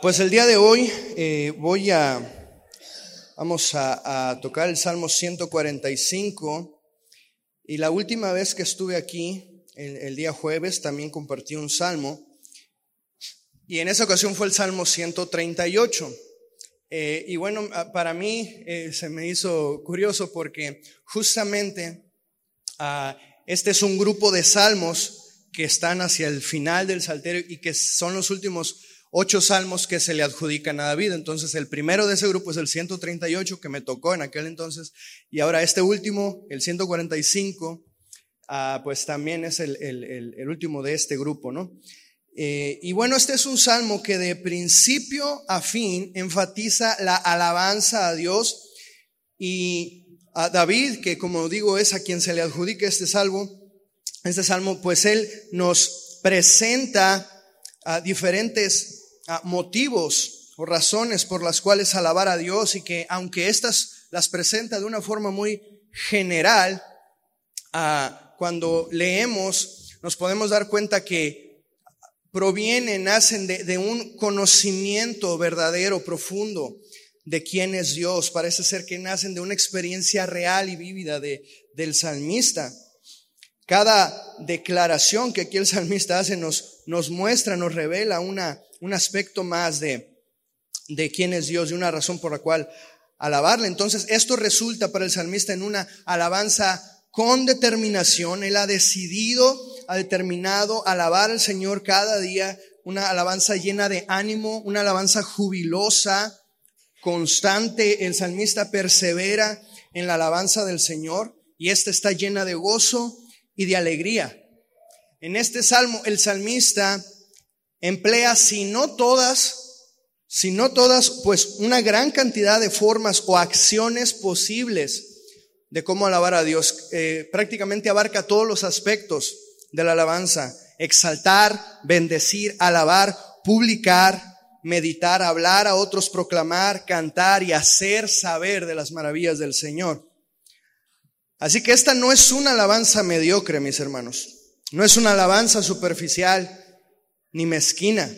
Pues el día de hoy eh, voy a, vamos a, tocar el Salmo 145 y la última vez que estuve aquí, el, día jueves, también compartí un salmo y en esa ocasión fue el Salmo 138. Eh, y bueno, para mí eh, se me hizo curioso porque justamente ah, este es un grupo de salmos que están hacia el final del Salterio y que son los últimos ocho salmos que se le adjudican a David. Entonces, el primero de ese grupo es el 138 que me tocó en aquel entonces. Y ahora este último, el 145, ah, pues también es el, el, último de este grupo, ¿no? Eh, y bueno, este es un salmo que de principio a fin enfatiza la alabanza a Dios y a David, que como digo es a quien se le adjudica este salmo, este salmo, pues él nos presenta a diferentes motivos o razones por las cuales alabar a Dios y que aunque estas las presenta de una forma muy general, cuando leemos nos podemos dar cuenta que provienen, nacen de, un conocimiento verdadero, profundo de quién es Dios. Parece ser que nacen de una experiencia real y vívida de, del salmista. Cada declaración que aquí el salmista hace nos, nos muestra, nos revela una, un aspecto más de, de quién es Dios y una razón por la cual alabarle. Entonces, esto resulta para el salmista en una alabanza con determinación. Él ha decidido, ha determinado alabar al Señor cada día, una alabanza llena de ánimo, una alabanza jubilosa, constante. El salmista persevera en la alabanza del Señor y esta está llena de gozo y de alegría. En este salmo, el salmista emplea, si no todas, si no todas, pues una gran cantidad de formas o acciones posibles de cómo alabar a Dios. Eh, prácticamente abarca todos los aspectos de la alabanza. Exaltar, bendecir, alabar, publicar, meditar, hablar a otros, proclamar, cantar y hacer saber de las maravillas del Señor. Así que esta no es una alabanza mediocre, mis hermanos. No es una alabanza superficial ni mezquina.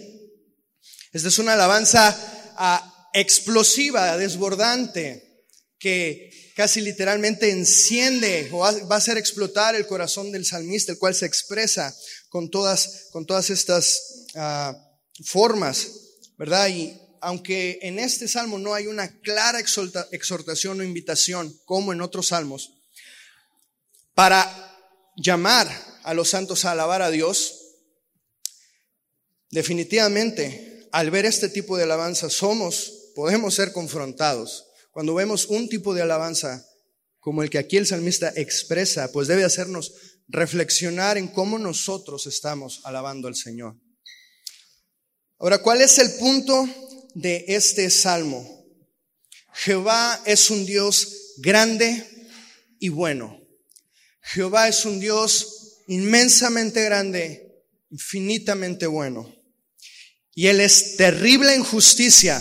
Esta es una alabanza ah, explosiva, desbordante, que casi literalmente enciende o va a hacer explotar el corazón del salmista, el cual se expresa con todas, con todas estas ah, formas, ¿verdad? Y aunque en este salmo no hay una clara exhortación o invitación, como en otros salmos, para llamar a los santos a alabar a Dios, Definitivamente, al ver este tipo de alabanza, somos, podemos ser confrontados. Cuando vemos un tipo de alabanza como el que aquí el salmista expresa, pues debe hacernos reflexionar en cómo nosotros estamos alabando al Señor. Ahora, ¿cuál es el punto de este salmo? Jehová es un Dios grande y bueno. Jehová es un Dios inmensamente grande, infinitamente bueno. Y Él es terrible en justicia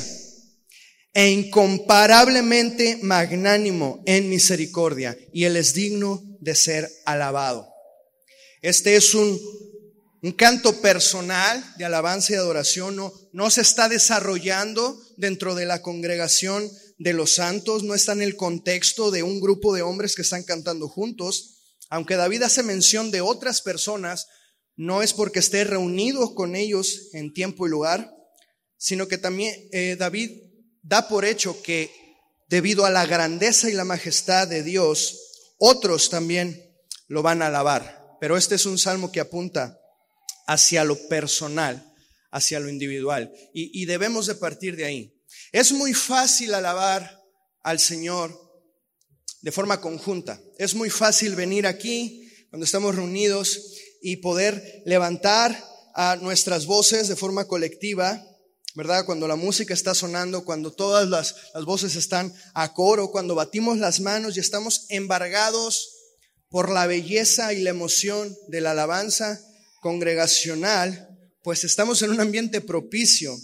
e incomparablemente magnánimo en misericordia. Y Él es digno de ser alabado. Este es un, un canto personal de alabanza y adoración. No, no se está desarrollando dentro de la congregación de los santos. No está en el contexto de un grupo de hombres que están cantando juntos. Aunque David hace mención de otras personas, no es porque esté reunido con ellos en tiempo y lugar, sino que también eh, David da por hecho que debido a la grandeza y la majestad de Dios, otros también lo van a alabar. Pero este es un salmo que apunta hacia lo personal, hacia lo individual. Y, y debemos de partir de ahí. Es muy fácil alabar al Señor de forma conjunta. Es muy fácil venir aquí cuando estamos reunidos y poder levantar a nuestras voces de forma colectiva, ¿verdad? Cuando la música está sonando, cuando todas las, las voces están a coro, cuando batimos las manos y estamos embargados por la belleza y la emoción de la alabanza congregacional, pues estamos en un ambiente propicio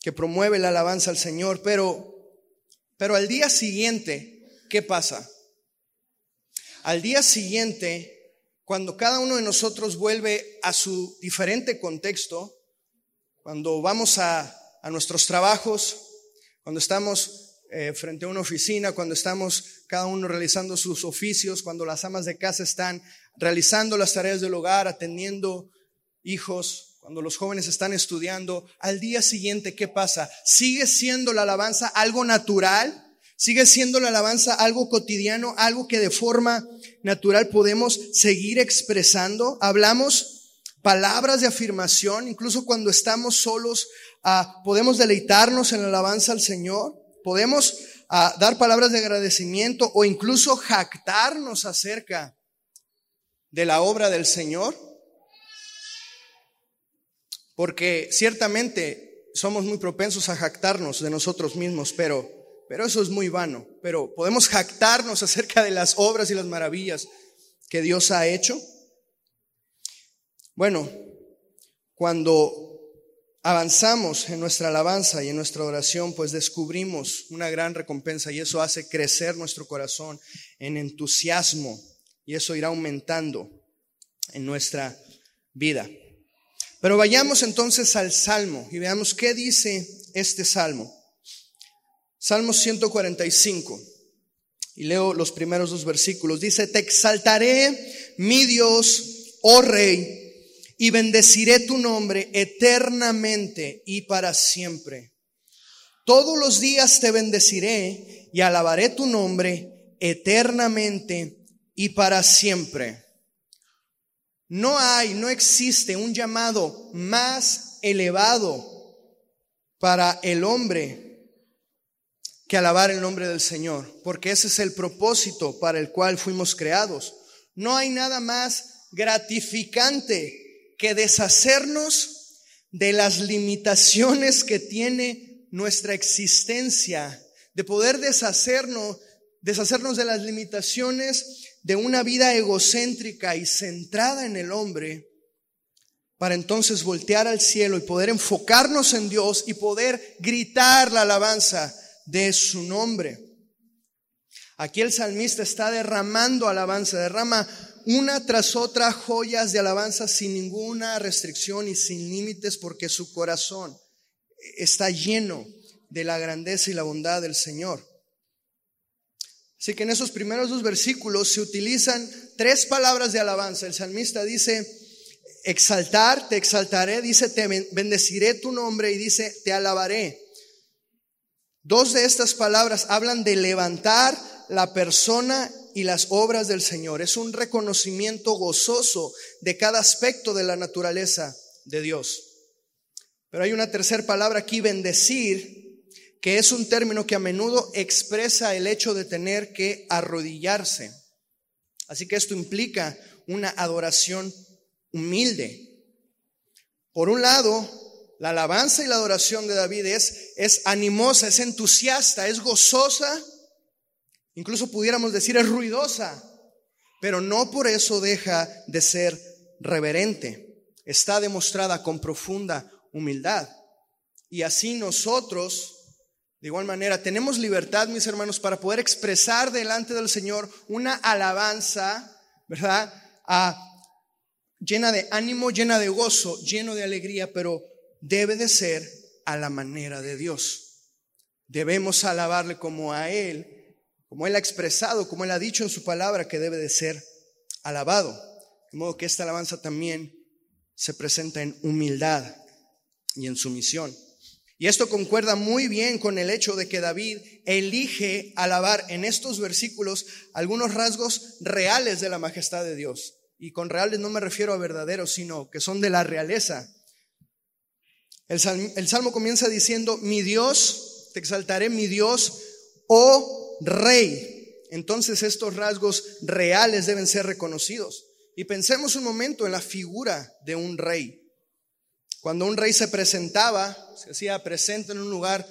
que promueve la alabanza al Señor, pero, pero al día siguiente, ¿qué pasa? Al día siguiente cuando cada uno de nosotros vuelve a su diferente contexto, cuando vamos a a nuestros trabajos, cuando estamos eh, frente a una oficina, cuando estamos cada uno realizando sus oficios, cuando las amas de casa están realizando las tareas del hogar, atendiendo hijos, cuando los jóvenes están estudiando, al día siguiente, ¿qué pasa? ¿Sigue siendo la alabanza algo natural? ¿Sigue siendo la alabanza algo cotidiano, algo que de forma natural podemos seguir expresando? Hablamos palabras de afirmación, incluso cuando estamos solos, ah, podemos deleitarnos en la alabanza al Señor, podemos ah, dar palabras de agradecimiento o incluso jactarnos acerca de la obra del Señor. Porque ciertamente somos muy propensos a jactarnos de nosotros mismos, pero, pero eso es muy vano. Pero podemos jactarnos acerca de las obras y las maravillas que Dios ha hecho. Bueno, cuando avanzamos en nuestra alabanza y en nuestra oración, pues descubrimos una gran recompensa y eso hace crecer nuestro corazón en entusiasmo y eso irá aumentando en nuestra vida. Pero vayamos entonces al Salmo y veamos qué dice este Salmo. Salmo 145. Y leo los primeros dos versículos. Dice, te exaltaré, mi Dios, oh Rey, y bendeciré tu nombre eternamente y para siempre. Todos los días te bendeciré y alabaré tu nombre eternamente y para siempre. No hay, no existe un llamado más elevado para el hombre que alabar el nombre del Señor, porque ese es el propósito para el cual fuimos creados. No hay nada más gratificante que deshacernos de las limitaciones que tiene nuestra existencia, de poder deshacernos, deshacernos de las limitaciones de una vida egocéntrica y centrada en el hombre, para entonces voltear al cielo y poder enfocarnos en Dios y poder gritar la alabanza de su nombre. Aquí el salmista está derramando alabanza, derrama una tras otra joyas de alabanza sin ninguna restricción y sin límites porque su corazón está lleno de la grandeza y la bondad del Señor. Así que en esos primeros dos versículos se utilizan tres palabras de alabanza. El salmista dice, exaltar, te exaltaré, dice, te bendeciré tu nombre y dice, te alabaré. Dos de estas palabras hablan de levantar la persona y las obras del Señor. Es un reconocimiento gozoso de cada aspecto de la naturaleza de Dios. Pero hay una tercera palabra aquí, bendecir, que es un término que a menudo expresa el hecho de tener que arrodillarse. Así que esto implica una adoración humilde. Por un lado, la alabanza y la adoración de David es, es animosa, es entusiasta, es gozosa, incluso pudiéramos decir es ruidosa, pero no por eso deja de ser reverente. Está demostrada con profunda humildad. Y así nosotros de igual manera, tenemos libertad, mis hermanos, para poder expresar delante del Señor una alabanza, ¿verdad? llena de ánimo, llena de gozo, lleno de alegría, pero debe de ser a la manera de Dios. Debemos alabarle como a Él, como Él ha expresado, como Él ha dicho en su palabra que debe de ser alabado. De modo que esta alabanza también se presenta en humildad y en sumisión. Y esto concuerda muy bien con el hecho de que David elige alabar en estos versículos algunos rasgos reales de la majestad de Dios. Y con reales no me refiero a verdaderos, sino que son de la realeza. El salmo, comienza diciendo, mi Dios, te exaltaré, mi Dios, oh rey. Entonces estos rasgos reales deben ser reconocidos. Y pensemos un momento en la figura de un rey. Cuando un rey se presentaba, se hacía presente en un lugar,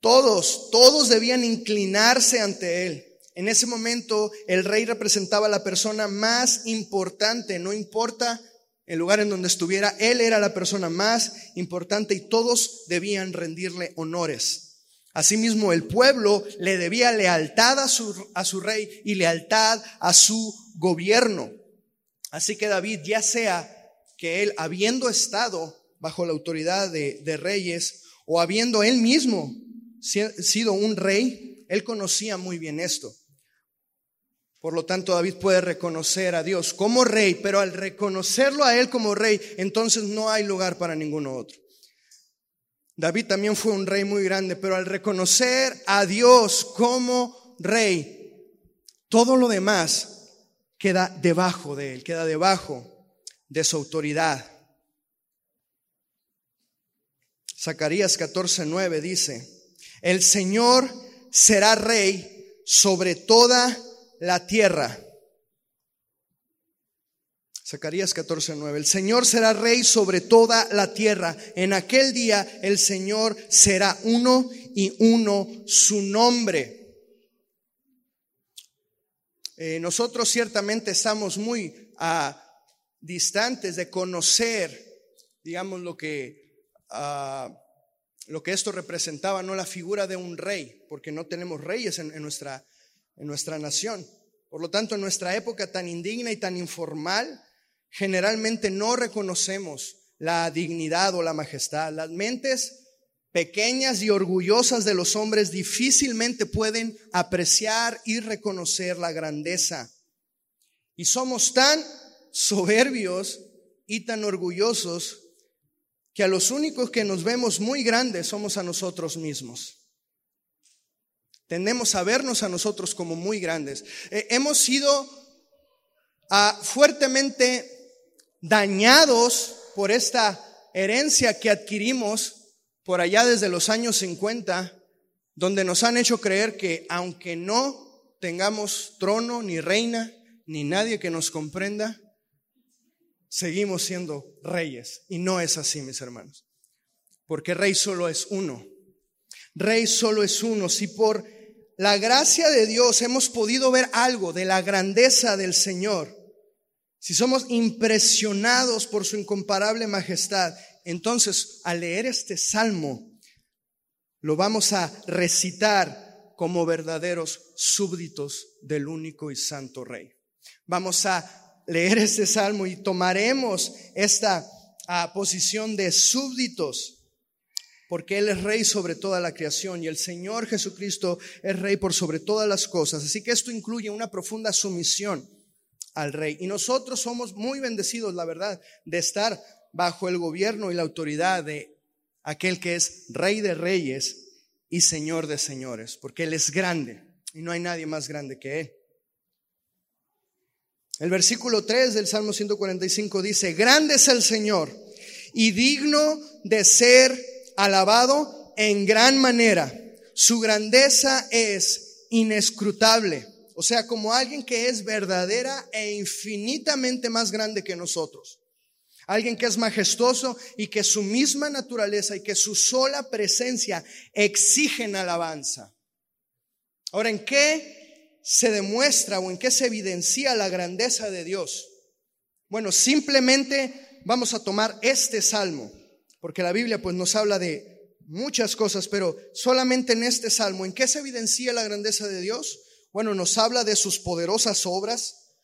todos, todos debían inclinarse ante él. En ese momento el rey representaba a la persona más importante, no importa el lugar en donde estuviera, él era la persona más importante y todos debían rendirle honores. Asimismo, el pueblo le debía lealtad a su, a su rey y lealtad a su gobierno. Así que David, ya sea que él, habiendo estado bajo la autoridad de, reyes o habiendo él mismo sido un rey, él conocía muy bien esto. Por lo tanto, David puede reconocer a Dios como rey, pero al reconocerlo a él como rey, entonces no hay lugar para ninguno otro. David también fue un rey muy grande, pero al reconocer a Dios como rey, todo lo demás queda debajo de él, queda debajo de su autoridad. Zacarías 14:9 dice, el Señor será rey sobre toda la tierra. Zacarías 14:9. El Señor será rey sobre toda la tierra. En aquel día el Señor será uno y uno su nombre. Eh, nosotros ciertamente estamos muy ah, distantes de conocer, digamos, lo que, ah, lo que esto representaba, no la figura de un rey, porque no tenemos reyes en, nuestra, en nuestra nación. Por lo tanto, en nuestra época tan indigna y tan informal, generalmente no reconocemos la dignidad o la majestad. Las mentes pequeñas y orgullosas de los hombres difícilmente pueden apreciar y reconocer la grandeza. Y somos tan soberbios y tan orgullosos que a los únicos que nos vemos muy grandes somos a nosotros mismos. Tendemos a vernos a nosotros como muy grandes. Eh, hemos sido ah, fuertemente dañados por esta herencia que adquirimos por allá desde los años 50, donde nos han hecho creer que aunque no tengamos trono, ni reina, ni nadie que nos comprenda, seguimos siendo reyes. Y no es así, mis hermanos. Porque rey solo es uno. Rey solo es uno. Si por la gracia de Dios hemos podido ver algo de la grandeza del Señor, si somos impresionados por su incomparable majestad, entonces al leer este salmo, lo vamos a recitar como verdaderos súbditos del único y santo Rey. Vamos a leer este salmo y tomaremos esta ah, posición de súbditos, porque Él es Rey sobre toda la creación y el Señor Jesucristo es Rey por sobre todas las cosas. Así que esto incluye una profunda sumisión al rey. Y nosotros somos muy bendecidos, la verdad, de estar bajo el gobierno y la autoridad de aquel que es rey de reyes y señor de señores, porque Él es grande y no hay nadie más grande que Él. El versículo 3 del Salmo 145 dice, grande es el Señor y digno de ser alabado en gran manera. Su grandeza es inescrutable o sea, como alguien que es verdadera e infinitamente más grande que nosotros. Alguien que es majestuoso y que su misma naturaleza y que su sola presencia exigen alabanza. Ahora, ¿en qué se demuestra o en qué se evidencia la grandeza de Dios? Bueno, simplemente vamos a tomar este salmo, porque la Biblia pues nos habla de muchas cosas, pero solamente en este salmo, ¿en qué se evidencia la grandeza de Dios? Bueno, nos habla de sus poderosas obras,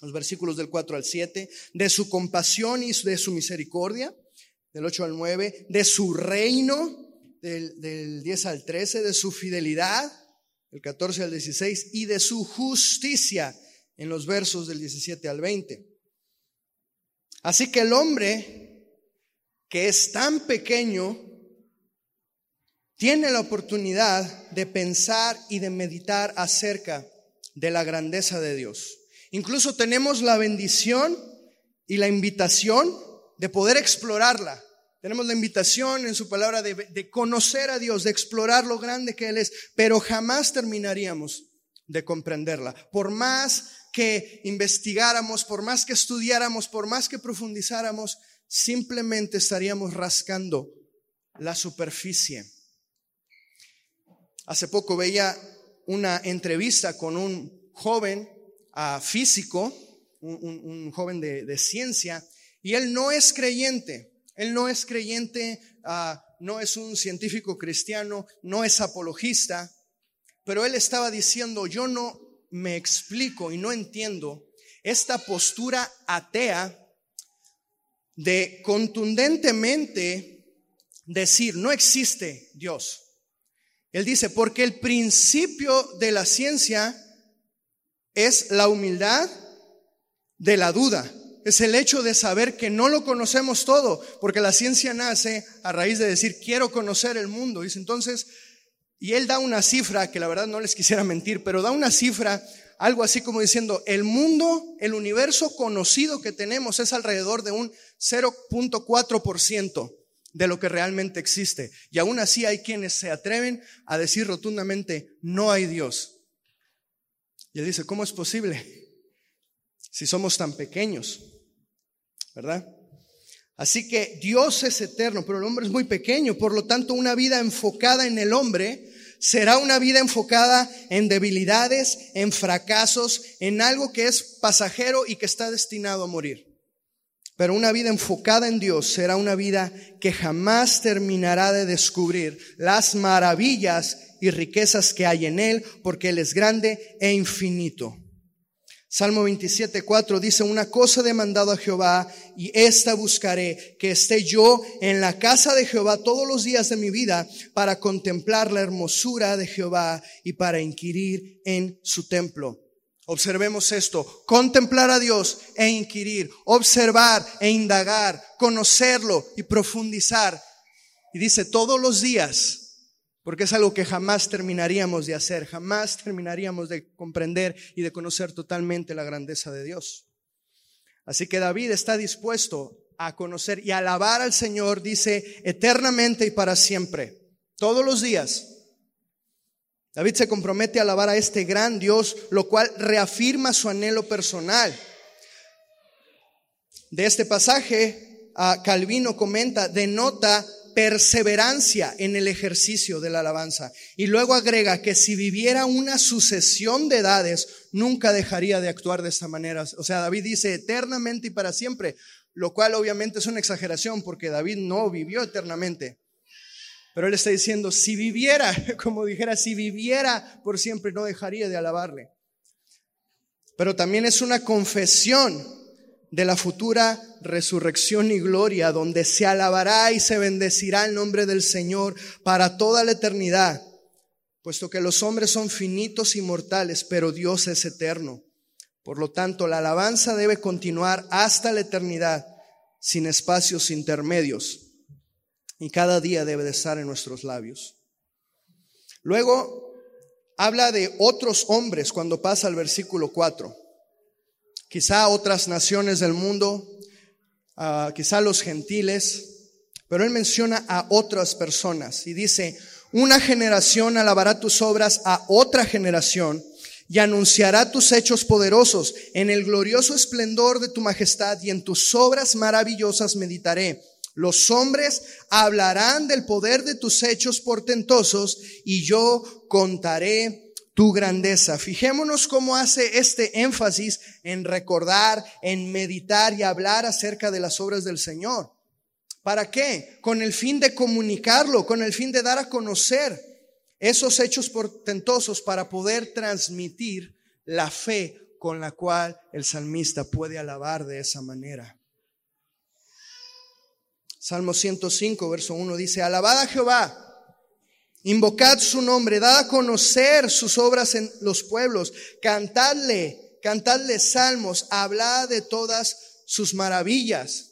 los versículos del 4 al 7, de su compasión y de su misericordia, del 8 al 9, de su reino, del, 10 al 13, de su fidelidad, del 14 al 16, y de su justicia, en los versos del 17 al 20. Así que el hombre que es tan pequeño tiene la oportunidad de pensar y de meditar acerca de la grandeza de Dios. Incluso tenemos la bendición y la invitación de poder explorarla. Tenemos la invitación en su palabra de, conocer a Dios, de explorar lo grande que Él es, pero jamás terminaríamos de comprenderla. Por más que investigáramos, por más que estudiáramos, por más que profundizáramos, simplemente estaríamos rascando la superficie. Hace poco veía una entrevista con un joven ah, físico, un, joven de, ciencia, y él no es creyente, él no es creyente, ah, no es un científico cristiano, no es apologista, pero él estaba diciendo, yo no me explico y no entiendo esta postura atea de contundentemente decir, no existe Dios. Él dice, porque el principio de la ciencia es la humildad de la duda. Es el hecho de saber que no lo conocemos todo, porque la ciencia nace a raíz de decir, quiero conocer el mundo. Dice entonces, y él da una cifra, que la verdad no les quisiera mentir, pero da una cifra, algo así como diciendo, el mundo, el universo conocido que tenemos es alrededor de un 0.4% de lo que realmente existe. Y aún así hay quienes se atreven a decir rotundamente, no hay Dios. Y él dice, ¿cómo es posible? Si somos tan pequeños, ¿verdad? Así que Dios es eterno, pero el hombre es muy pequeño. Por lo tanto, una vida enfocada en el hombre será una vida enfocada en debilidades, en fracasos, en algo que es pasajero y que está destinado a morir. Pero una vida enfocada en Dios será una vida que jamás terminará de descubrir las maravillas y riquezas que hay en Él, porque Él es grande e infinito. Salmo 27, 4 dice, una cosa demandado a Jehová y esta buscaré, que esté yo en la casa de Jehová todos los días de mi vida para contemplar la hermosura de Jehová y para inquirir en su templo. Observemos esto, contemplar a Dios e inquirir, observar e indagar, conocerlo y profundizar. Y dice todos los días, porque es algo que jamás terminaríamos de hacer, jamás terminaríamos de comprender y de conocer totalmente la grandeza de Dios. Así que David está dispuesto a conocer y alabar al Señor, dice, eternamente y para siempre, todos los días. David se compromete a alabar a este gran Dios, lo cual reafirma su anhelo personal. De este pasaje, Calvino comenta, denota perseverancia en el ejercicio de la alabanza. Y luego agrega que si viviera una sucesión de edades, nunca dejaría de actuar de esta manera. O sea, David dice eternamente y para siempre, lo cual obviamente es una exageración porque David no vivió eternamente. Pero él está diciendo, si viviera, como dijera, si viviera por siempre, no dejaría de alabarle. Pero también es una confesión de la futura resurrección y gloria, donde se alabará y se bendecirá el nombre del Señor para toda la eternidad, puesto que los hombres son finitos y mortales, pero Dios es eterno. Por lo tanto, la alabanza debe continuar hasta la eternidad, sin espacios intermedios y cada día debe de estar en nuestros labios. Luego habla de otros hombres cuando pasa al versículo 4. Quizá otras naciones del mundo, ah, quizá los gentiles, pero él menciona a otras personas y dice, una generación alabará tus obras a otra generación y anunciará tus hechos poderosos. En el glorioso esplendor de tu majestad y en tus obras maravillosas meditaré. Los hombres hablarán del poder de tus hechos portentosos y yo contaré tu grandeza. Fijémonos cómo hace este énfasis en recordar, en meditar y hablar acerca de las obras del Señor. ¿Para qué? Con el fin de comunicarlo, con el fin de dar a conocer esos hechos portentosos para poder transmitir la fe con la cual el salmista puede alabar de esa manera. Salmo 105, verso 1 dice, alabad a Jehová, invocad su nombre, dad a conocer sus obras en los pueblos, cantadle, cantadle salmos, hablad de todas sus maravillas.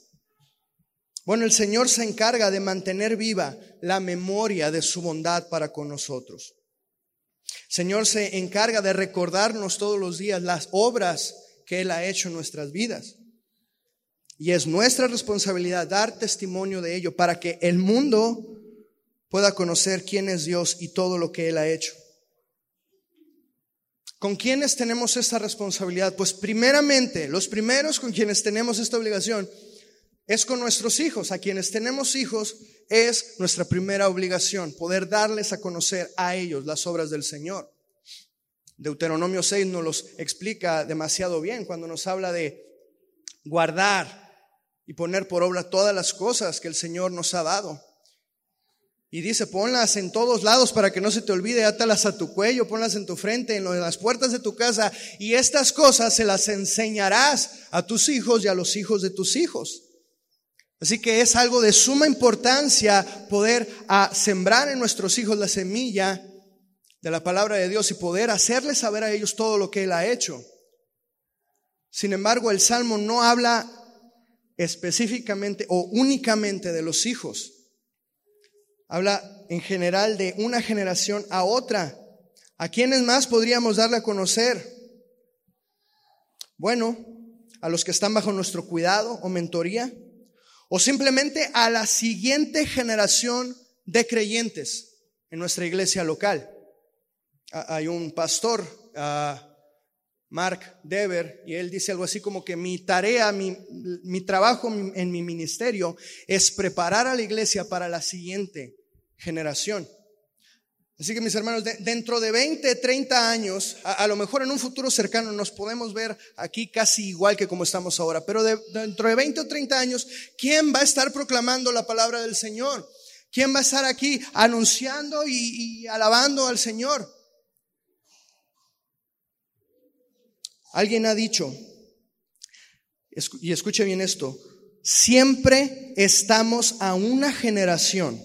Bueno, el Señor se encarga de mantener viva la memoria de su bondad para con nosotros. El Señor se encarga de recordarnos todos los días las obras que Él ha hecho en nuestras vidas. Y es nuestra responsabilidad dar testimonio de ello para que el mundo pueda conocer quién es Dios y todo lo que Él ha hecho. ¿Con quiénes tenemos esta responsabilidad? Pues primeramente, los primeros con quienes tenemos esta obligación es con nuestros hijos. A quienes tenemos hijos es nuestra primera obligación, poder darles a conocer a ellos las obras del Señor. Deuteronomio 6 nos los explica demasiado bien cuando nos habla de guardar y poner por obra todas las cosas que el Señor nos ha dado. Y dice, ponlas en todos lados para que no se te olvide, átalas a tu cuello, ponlas en tu frente, en las puertas de tu casa, y estas cosas se las enseñarás a tus hijos y a los hijos de tus hijos. Así que es algo de suma importancia poder a, sembrar en nuestros hijos la semilla de la palabra de Dios y poder hacerles saber a ellos todo lo que Él ha hecho. Sin embargo, el Salmo no habla específicamente o únicamente de los hijos. Habla en general de una generación a otra. ¿A quiénes más podríamos darle a conocer? Bueno, a los que están bajo nuestro cuidado o mentoría, o simplemente a la siguiente generación de creyentes en nuestra iglesia local. Hay un pastor, Mark Dever, y él dice algo así como que mi tarea, mi, mi trabajo en mi ministerio es preparar a la iglesia para la siguiente generación. Así que mis hermanos, dentro de 20, 30 años, a, lo mejor en un futuro cercano nos podemos ver aquí casi igual que como estamos ahora, pero dentro de 20 o 30 años, ¿quién va a estar proclamando la palabra del Señor? ¿Quién va a estar aquí anunciando y, y alabando al Señor? Alguien ha dicho, y escuche bien esto, siempre estamos a una generación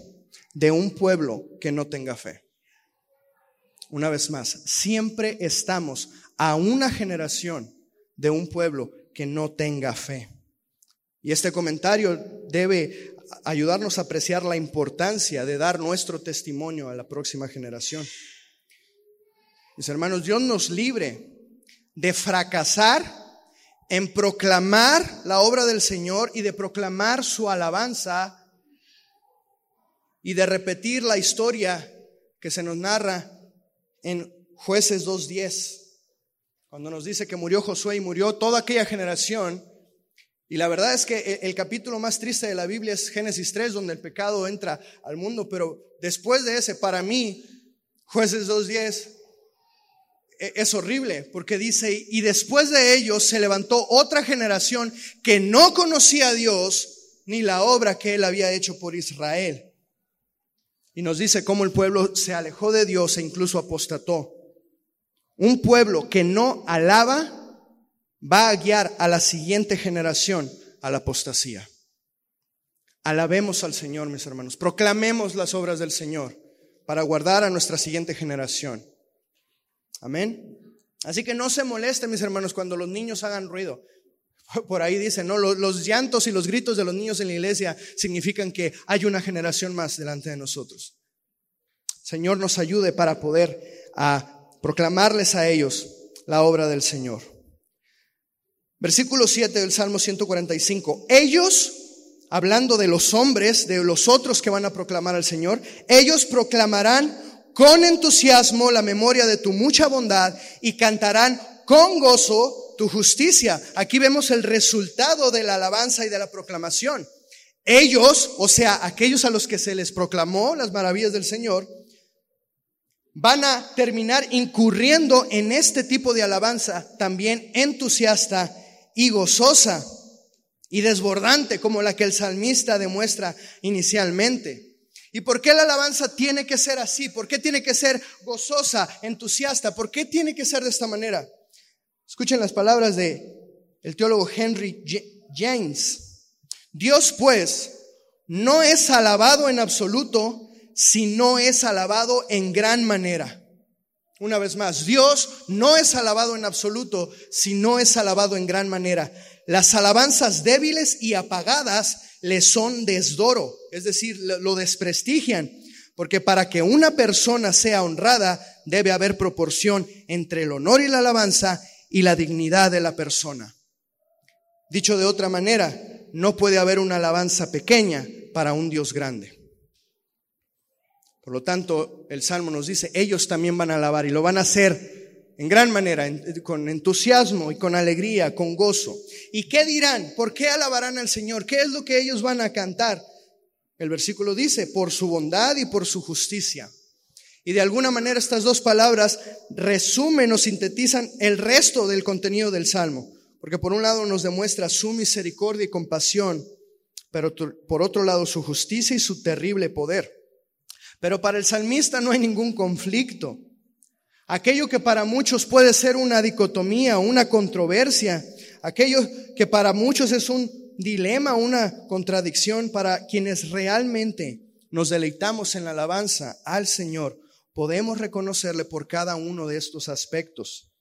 de un pueblo que no tenga fe. Una vez más, siempre estamos a una generación de un pueblo que no tenga fe. Y este comentario debe ayudarnos a apreciar la importancia de dar nuestro testimonio a la próxima generación. Mis hermanos, Dios nos libre de fracasar en proclamar la obra del Señor y de proclamar su alabanza y de repetir la historia que se nos narra en jueces 2.10, cuando nos dice que murió Josué y murió toda aquella generación. Y la verdad es que el capítulo más triste de la Biblia es Génesis 3, donde el pecado entra al mundo, pero después de ese, para mí, jueces 2.10 e, es horrible, porque dice, y después de ellos se levantó otra generación que no conocía a Dios ni la obra que él había hecho por Israel. Y nos dice cómo el pueblo se alejó de Dios e incluso apostató. Un pueblo que no alaba va a guiar a la siguiente generación a la apostasía. Alabemos al Señor, mis hermanos. Proclamemos las obras del Señor para guardar a nuestra siguiente generación. Amén. Así que no se molesten, mis hermanos, cuando los niños hagan ruido. Por ahí dice, no, los, llantos y los gritos de los niños en la iglesia significan que hay una generación más delante de nosotros. Señor nos ayude para poder a proclamarles a ellos la obra del Señor. Versículo 7 del Salmo 145. Ellos, hablando de los hombres, de los otros que van a proclamar al Señor, ellos proclamarán con entusiasmo la memoria de tu mucha bondad y cantarán con gozo tu justicia. Aquí vemos el resultado de la alabanza y de la proclamación. Ellos, o sea, aquellos a los que se les proclamó las maravillas del Señor, van a terminar incurriendo en este tipo de alabanza también entusiasta y gozosa y desbordante como la que el salmista demuestra inicialmente. ¿Y por qué la alabanza tiene que ser así? ¿Por qué tiene que ser gozosa, entusiasta? ¿Por qué tiene que ser de esta manera? Escuchen las palabras de el teólogo Henry James. Dios pues no es alabado en absoluto, sino es alabado en gran manera. Una vez más, Dios no es alabado en absoluto, sino es alabado en gran manera. Las alabanzas débiles y apagadas le son desdoro, es decir, lo desprestigian, porque para que una persona sea honrada debe haber proporción entre el honor y la alabanza y la dignidad de la persona. Dicho de otra manera, no puede haber una alabanza pequeña para un Dios grande. Por lo tanto, el Salmo nos dice, ellos también van a alabar y lo van a hacer en gran manera, con entusiasmo y con alegría, con gozo. ¿Y qué dirán? ¿Por qué alabarán al Señor? ¿Qué es lo que ellos van a cantar? El versículo dice, por su bondad y por su justicia. Y de alguna manera estas dos palabras resumen o sintetizan el resto del contenido del Salmo, porque por un lado nos demuestra su misericordia y compasión, pero por otro lado su justicia y su terrible poder. Pero para el salmista no hay ningún conflicto. Aquello que para muchos puede ser una dicotomía, una controversia, aquello que para muchos es un dilema, una contradicción para quienes realmente nos deleitamos en la alabanza al Señor. Podemos reconocerle por cada uno de estos aspectos,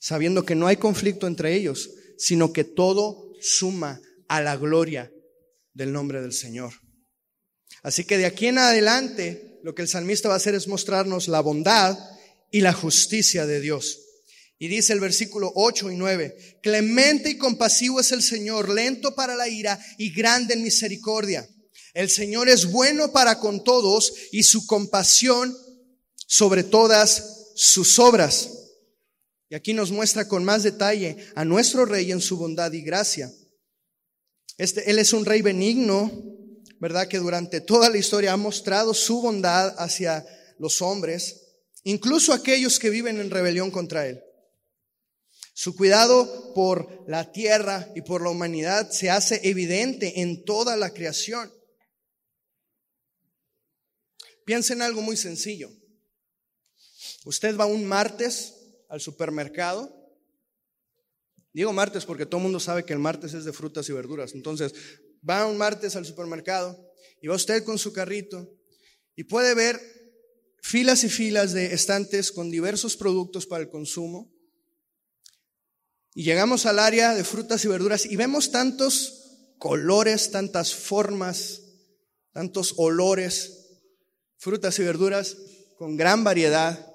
sabiendo que no hay conflicto entre ellos, sino que todo suma a la gloria del nombre del Señor. Así que de aquí en adelante, lo que el salmista va a hacer es mostrarnos la bondad y la justicia de Dios. Y dice el versículo 8 y 9, clemente y compasivo es el Señor, lento para la ira y grande en misericordia. El Señor es bueno para con todos y su compasión sobre todas sus obras. Y aquí nos muestra con más detalle a nuestro rey en su bondad y gracia. Este, él es un rey benigno, ¿verdad? Que durante toda la historia ha mostrado su bondad hacia los hombres, incluso aquellos que viven en rebelión contra él. Su cuidado por la tierra y por la humanidad se hace evidente en toda la creación. Piensa en algo muy sencillo. Usted va un martes al supermercado. Digo martes porque todo el mundo sabe que el martes es de frutas y verduras. Entonces, va un martes al supermercado y va usted con su carrito y puede ver filas y filas de estantes con diversos productos para el consumo y llegamos al área de frutas y verduras y vemos tantos colores, tantas formas, tantos olores, frutas y verduras con gran variedad.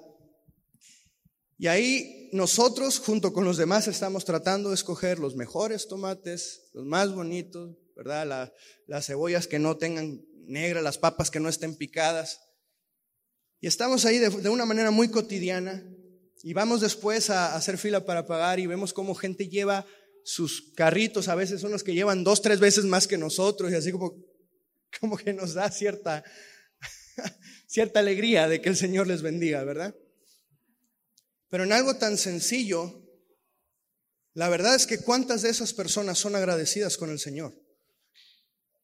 Y ahí nosotros, junto con los demás, estamos tratando de escoger los mejores tomates, los más bonitos, ¿verdad? las cebollas que no tengan negra, las papas que no estén picadas. Y estamos ahí de, de una manera muy cotidiana, y vamos después a hacer fila para pagar y vemos cómo gente lleva sus carritos, a veces son los que llevan dos, tres veces más que nosotros y así como, como que nos da cierta, cierta alegría de que el Señor les bendiga, ¿verdad? Pero en algo tan sencillo, la verdad es que cuántas de esas personas son agradecidas con el Señor.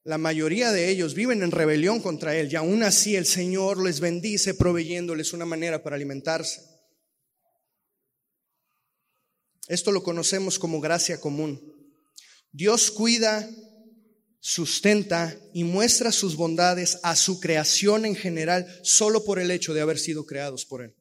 La mayoría de ellos viven en rebelión contra Él y aún así el Señor les bendice proveyéndoles una manera para alimentarse. Esto lo conocemos como gracia común. Dios cuida, sustenta y muestra sus bondades a su creación en general solo por el hecho de haber sido creados por Él.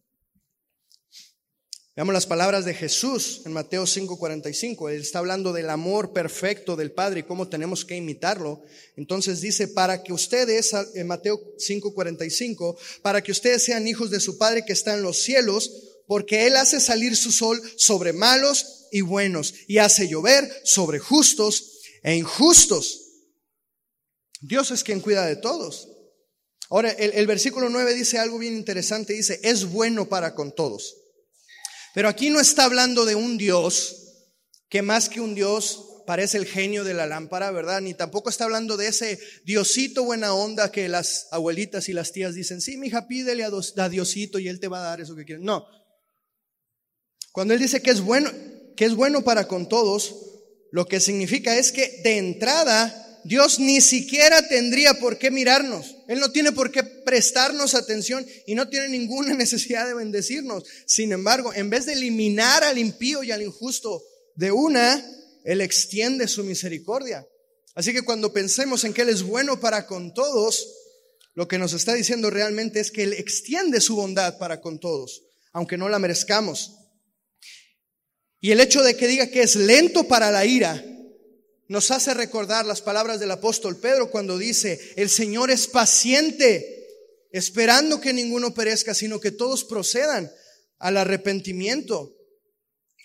Veamos las palabras de Jesús en Mateo 5:45. Él está hablando del amor perfecto del Padre y cómo tenemos que imitarlo. Entonces dice, para que ustedes, en Mateo 5:45, para que ustedes sean hijos de su Padre que está en los cielos, porque Él hace salir su sol sobre malos y buenos y hace llover sobre justos e injustos. Dios es quien cuida de todos. Ahora, el, versículo 9 dice algo bien interesante, dice, es bueno para con todos. Pero aquí no está hablando de un Dios que más que un Dios parece el genio de la lámpara, ¿verdad? Ni tampoco está hablando de ese Diosito buena onda que las abuelitas y las tías dicen, sí, mi hija, pídele a, Diosito y él te va a dar eso que quieres. No, cuando Él dice que es bueno, que es bueno para con todos, lo que significa es que de entrada Dios ni siquiera tendría por qué mirarnos. Él no tiene por qué prestarnos atención y no tiene ninguna necesidad de bendecirnos. Sin embargo, en vez de eliminar al impío y al injusto de una, Él extiende su misericordia. Así que cuando pensemos en que Él es bueno para con todos, lo que nos está diciendo realmente es que Él extiende su bondad para con todos, aunque no la merezcamos. Y el hecho de que diga que es lento para la ira nos hace recordar las palabras del apóstol Pedro cuando dice, el Señor es paciente, esperando que ninguno perezca, sino que todos procedan al arrepentimiento.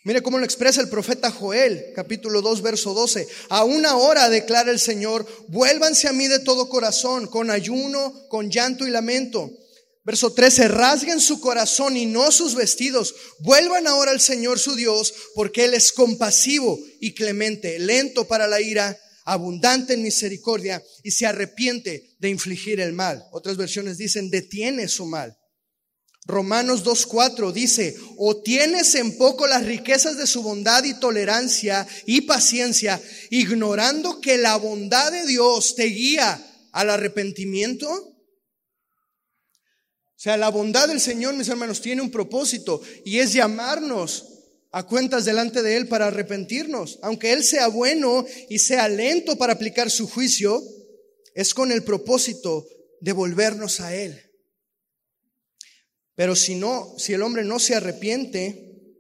Mire cómo lo expresa el profeta Joel, capítulo 2, verso 12. A una hora, declara el Señor, vuélvanse a mí de todo corazón, con ayuno, con llanto y lamento Verso 13, rasguen su corazón y no sus vestidos. Vuelvan ahora al Señor su Dios, porque Él es compasivo y clemente, lento para la ira, abundante en misericordia y se arrepiente de infligir el mal. Otras versiones dicen, detiene su mal. Romanos 2.4 dice, o tienes en poco las riquezas de su bondad y tolerancia y paciencia, ignorando que la bondad de Dios te guía al arrepentimiento. Sea, la bondad del Señor, mis hermanos, tiene un propósito y es llamarnos a cuentas delante de Él para arrepentirnos. Aunque Él sea bueno y sea lento para aplicar su juicio, es con el propósito de volvernos a Él. Pero si no, si el hombre no se arrepiente,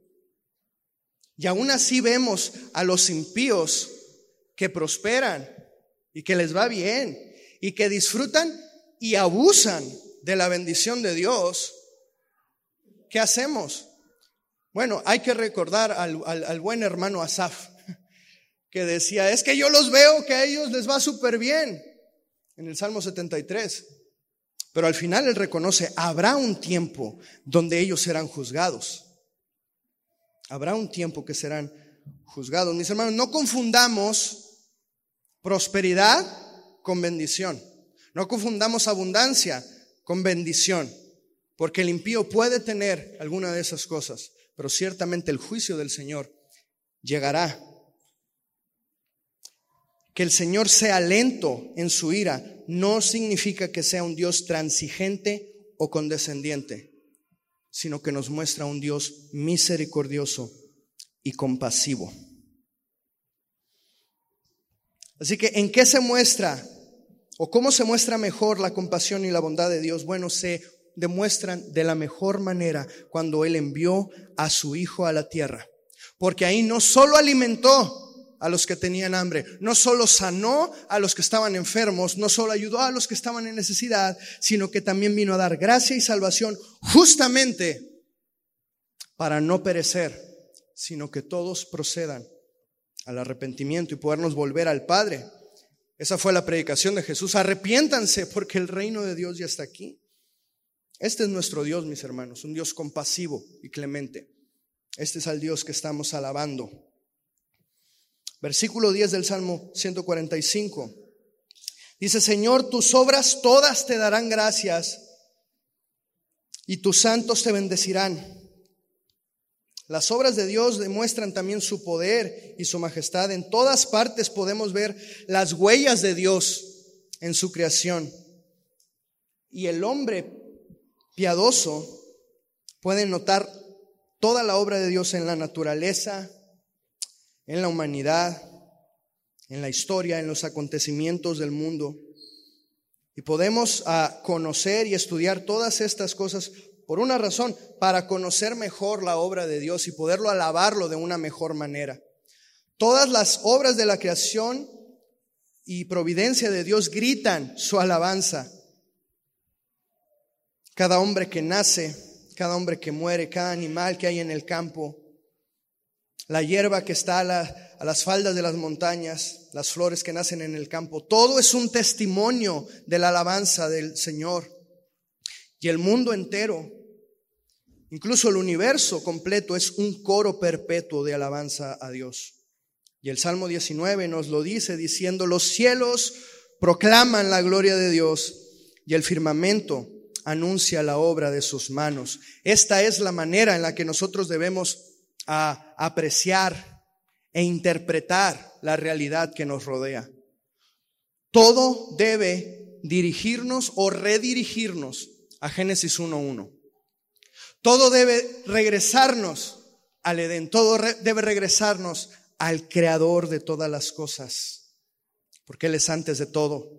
y aún así vemos a los impíos que prosperan y que les va bien y que disfrutan y abusan de la bendición de Dios, ¿qué hacemos? Bueno, hay que recordar al, buen hermano Asaf, que decía, es que yo los veo que a ellos les va súper bien, en el Salmo 73. Pero al final él reconoce, habrá un tiempo donde ellos serán juzgados. Habrá un tiempo que serán juzgados. Mis hermanos, no confundamos prosperidad con bendición. No confundamos abundancia con bendición. Porque el impío puede tener alguna de esas cosas pero ciertamente el juicio del Señor llegará. Que el Señor sea lento en su ira no significa que sea un Dios transigente o condescendiente, sino que nos muestra un Dios misericordioso y compasivo. Así que, ¿en qué se muestra o cómo se muestra mejor la compasión y la bondad de Dios? Bueno, se demuestran de la mejor manera cuando Él envió a su Hijo a la tierra. Porque ahí no solo alimentó a los que tenían hambre, no solo sanó a los que estaban enfermos, no solo ayudó a los que estaban en necesidad, sino que también vino a dar gracia y salvación justamente para no perecer, sino que todos procedan al arrepentimiento y podernos volver al Padre. Esa fue la predicación de Jesús. Arrepiéntanse porque el reino de Dios ya está aquí. Este es nuestro Dios, mis hermanos, un Dios compasivo y clemente. Este es el Dios que estamos alabando. Versículo 10 del Salmo 145. Dice, Señor, tus obras todas te darán gracias y tus santos te bendecirán. Las obras de Dios demuestran también su poder y su majestad. En todas partes podemos ver las huellas de Dios en su creación. Y el hombre piadoso puede notar toda la obra de Dios en la naturaleza, en la humanidad, en la historia, en los acontecimientos del mundo. Y podemos ah, conocer y estudiar todas estas cosas por una razón, para conocer mejor la obra de Dios y poderlo alabarlo de una mejor manera. Todas las obras de la creación y providencia de Dios gritan su alabanza. Cada hombre que nace, cada hombre que muere, cada animal que hay en el campo, la hierba que está a, las faldas de las montañas, las flores que nacen en el campo, todo es un testimonio de la alabanza del Señor. Y el mundo entero, incluso el universo completo, es un coro perpetuo de alabanza a Dios. Y el Salmo 19 nos lo dice diciendo, los cielos proclaman la gloria de Dios y el firmamento anuncia la obra de sus manos. Esta es la manera en la que nosotros debemos apreciar e interpretar la realidad que nos rodea. Todo debe dirigirnos o redirigirnos a Génesis 1.1. Todo debe regresarnos al Edén, todo debe regresarnos al creador de todas las cosas, porque Él es antes de todo.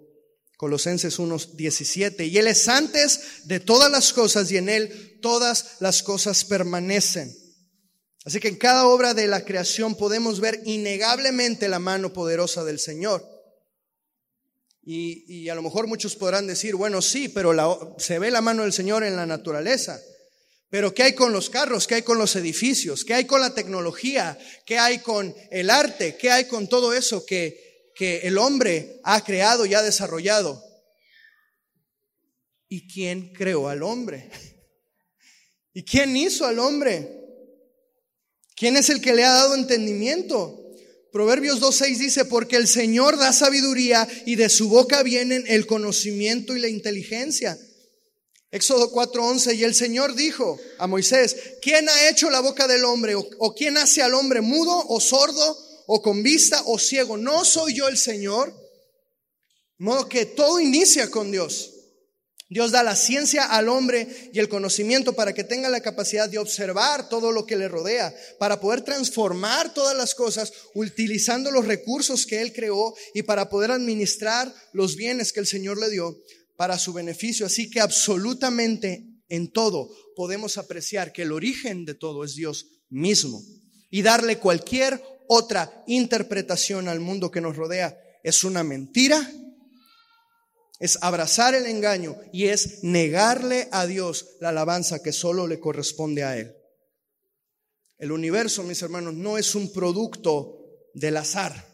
Colosenses 1:17. Y Él es antes de todas las cosas y en Él todas las cosas permanecen. Así que en cada obra de la creación podemos ver innegablemente la mano poderosa del Señor. Y, a lo mejor muchos podrán decir, bueno, sí, pero se ve la mano del Señor en la naturaleza. Pero ¿qué hay con los carros? ¿Qué hay con los edificios? ¿Qué hay con la tecnología? ¿Qué hay con el arte? ¿Qué hay con todo eso que, que el hombre ha creado y ha desarrollado. ¿Y quién creó al hombre? ¿Y quién hizo al hombre? ¿Quién es el que le ha dado entendimiento? Proverbios 2.6 dice, porque el Señor da sabiduría y de su boca vienen el conocimiento y la inteligencia. Éxodo 4.11, y el Señor dijo a Moisés, ¿quién ha hecho la boca del hombre? ¿O, quién hace al hombre mudo o sordo o con vista o ciego. No soy yo el Señor. De modo que todo inicia con Dios. Dios da la ciencia al hombre y el conocimiento para que tenga la capacidad de observar todo lo que le rodea, para poder transformar todas las cosas utilizando los recursos que Él creó y para poder administrar los bienes que el Señor le dio para su beneficio. Así que absolutamente en todo podemos apreciar que el origen de todo es Dios mismo y darle cualquier otra interpretación al mundo que nos rodea es una mentira es abrazar el engaño y es negarle a Dios la alabanza que solo le corresponde a Él. El universo, mis hermanos, no es un producto del azar.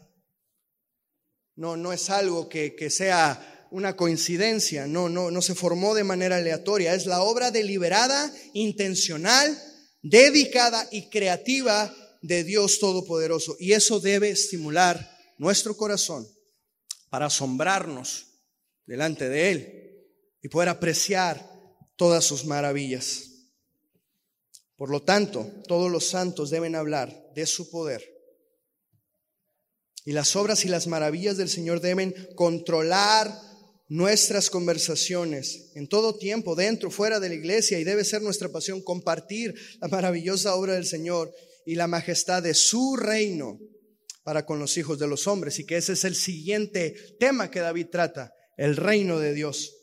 No, no es algo que, que sea una coincidencia. No, no, no se formó de manera aleatoria. Es la obra deliberada, intencional, dedicada y creativa de Dios Todopoderoso. Y eso debe estimular nuestro corazón para asombrarnos delante de Él y poder apreciar todas sus maravillas. Por lo tanto, todos los santos deben hablar de su poder. Y las obras y las maravillas del Señor deben controlar nuestras conversaciones en todo tiempo, dentro, fuera de la iglesia, y debe ser nuestra pasión compartir la maravillosa obra del Señor y la majestad de su reino para con los hijos de los hombres. Y que ese es el siguiente tema que David trata el reino de Dios.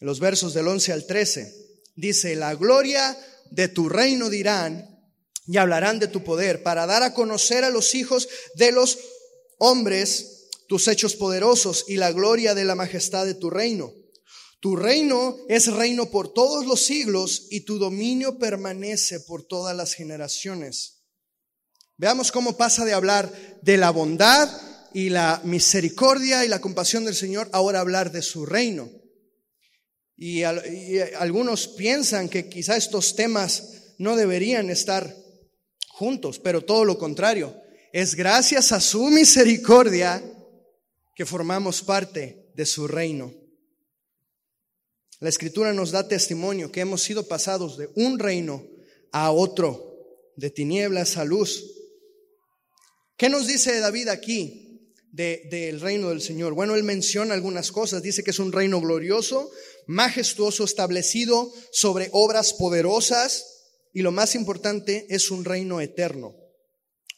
los versos del 11 al 13 dice, la gloria de tu reino dirán y hablarán de tu poder para dar a conocer a los hijos de los hombres tus hechos poderosos y la gloria de la majestad de tu reino. Tu reino es reino por todos los siglos y tu dominio permanece por todas las generaciones. Veamos cómo pasa de hablar de la bondad y la misericordia y la compasión del Señor, ahora hablar de su reino. Y, algunos piensan que quizá estos temas no deberían estar juntos, pero todo lo contrario. Es gracias a su misericordia que formamos parte de su reino. La escritura nos da testimonio que hemos sido pasados de un reino a otro, de tinieblas a luz. ¿Qué nos dice David aquí? del reino del Señor? Bueno, él menciona algunas cosas. Dice que es un reino glorioso, majestuoso, establecido sobre obras poderosas y lo más importante es un reino eterno.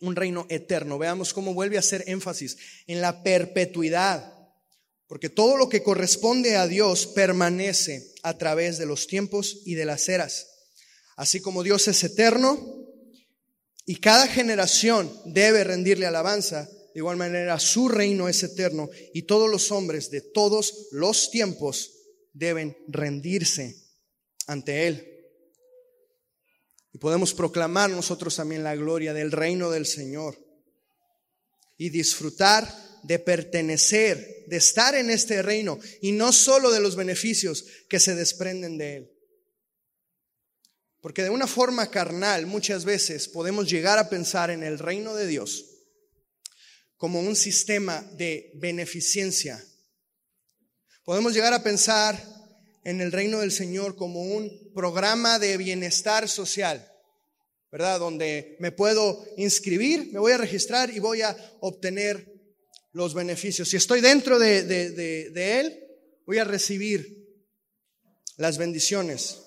Un reino eterno. Veamos cómo vuelve a hacer énfasis en la perpetuidad. Porque todo lo que corresponde a Dios permanece a través de los tiempos y de las eras. Así como Dios es eterno y cada generación debe rendirle alabanza, de igual manera, su reino es eterno y todos los hombres de todos los tiempos deben rendirse ante Él. Y podemos proclamar nosotros también la gloria del reino del Señor y disfrutar de pertenecer, de estar en este reino y no solo de los beneficios que se desprenden de Él. Porque de una forma carnal muchas veces podemos llegar a pensar en el reino de Dios como un sistema de beneficencia. Podemos llegar a pensar en el reino del Señor como un programa de bienestar social, ¿verdad? Donde me puedo inscribir, me voy a registrar y voy a obtener los beneficios. Si estoy dentro de, de Él, voy a recibir las bendiciones.